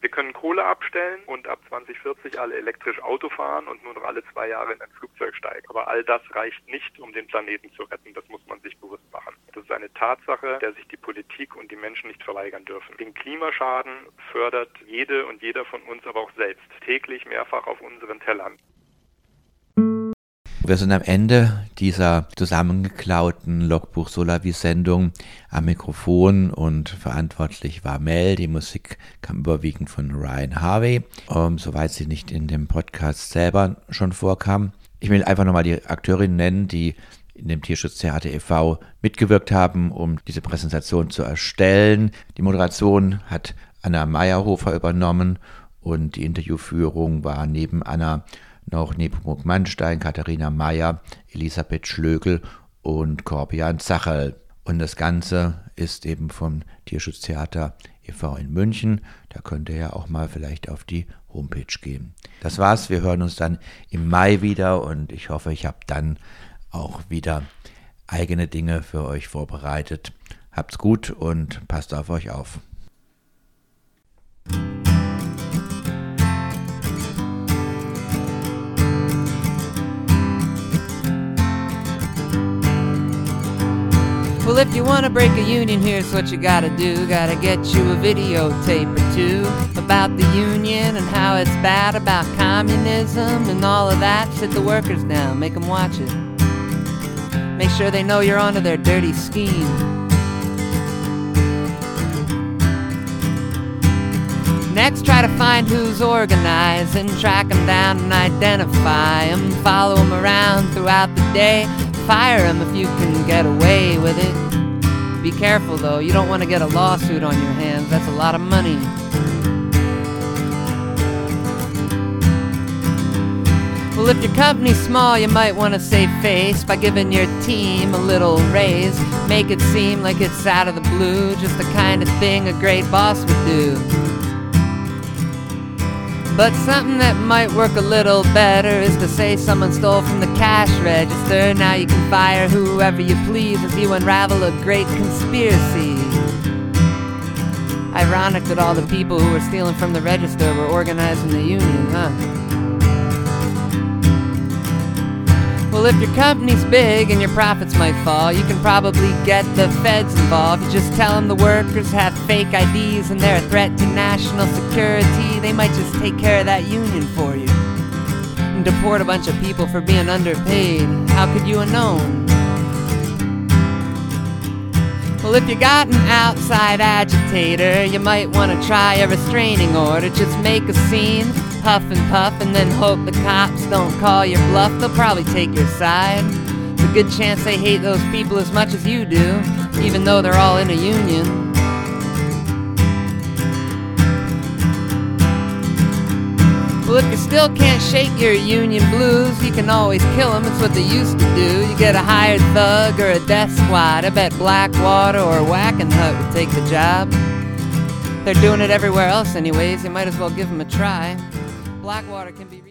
Wir können Kohle abstellen und ab 2040 alle elektrisch Auto fahren und nur noch alle zwei Jahre in ein Flugzeug steigen. Aber all das reicht nicht, um den Planeten zu retten. Das muss man sich bewusst machen. Das ist eine Tatsache, der sich die Politik und die Menschen nicht verweigern dürfen. Den Klimaschaden fördert jede und jeder von uns aber auch selbst täglich mehrfach auf unseren Tellern. Wir sind am Ende dieser zusammengeklauten Logbuch Solavi-Sendung am Mikrofon und verantwortlich war Mel. Die Musik kam überwiegend von Ryan Harvey, um, soweit sie nicht in dem Podcast selber schon vorkam. Ich will einfach nochmal die Akteurinnen nennen, die in dem Tierschutztheater e.V. mitgewirkt haben, um diese Präsentation zu erstellen. Die Moderation hat Anna Meyerhofer übernommen und die Interviewführung war neben Anna noch Nepomuk Mannstein, Katharina Mayer, Elisabeth Schlögel und Corbian Zacherl. Und das Ganze ist eben vom Tierschutztheater e.V. in München. Da könnt ihr ja auch mal vielleicht auf die Homepage gehen. Das war's. Wir hören uns dann im Mai wieder und ich hoffe, ich habe dann auch wieder eigene Dinge für euch vorbereitet. Habt's gut und passt auf euch auf. Well, if you want to break a union, here's what you gotta do. Gotta get you a videotape or two about the union and how it's bad about communism and all of that. Sit the workers down, make them watch it. Make sure they know you're onto their dirty scheme. Next, try to find who's organizing, track them down and identify them, follow them around throughout the day, fire them if you can get away with it. Be careful though, you don't want to get a lawsuit on your hands, that's a lot of money. Well, if your company's small, you might want to save face by giving your team a little raise. Make it seem like it's out of the blue, just the kind of thing a great boss would do. But something that might work a little better is to say someone stole from the cash register. Now you can fire whoever you please as you unravel a great conspiracy. Ironic that all the people who were stealing from the register were organizing the union, huh? Well, if your company's big and your profits might fall, you can probably get the feds involved. You just tell them the workers have fake IDs and they're a threat to national security. They might just take care of that union for you. And deport a bunch of people for being underpaid. How could you have known? Well, if you got an outside agitator, you might want to try a restraining order. Just make a scene, huff and puff, and then hope the cops don't call your bluff. They'll probably take your side. It's a good chance they hate those people as much as you do, even though they're all in a union. Well, if you still can't shake your union blues, you can always kill them. It's what they used to do. You get a hired thug or a death squad. I bet Blackwater or Wackenhut would take the job. They're doing it everywhere else, anyways. You might as well give them a try. Blackwater can be.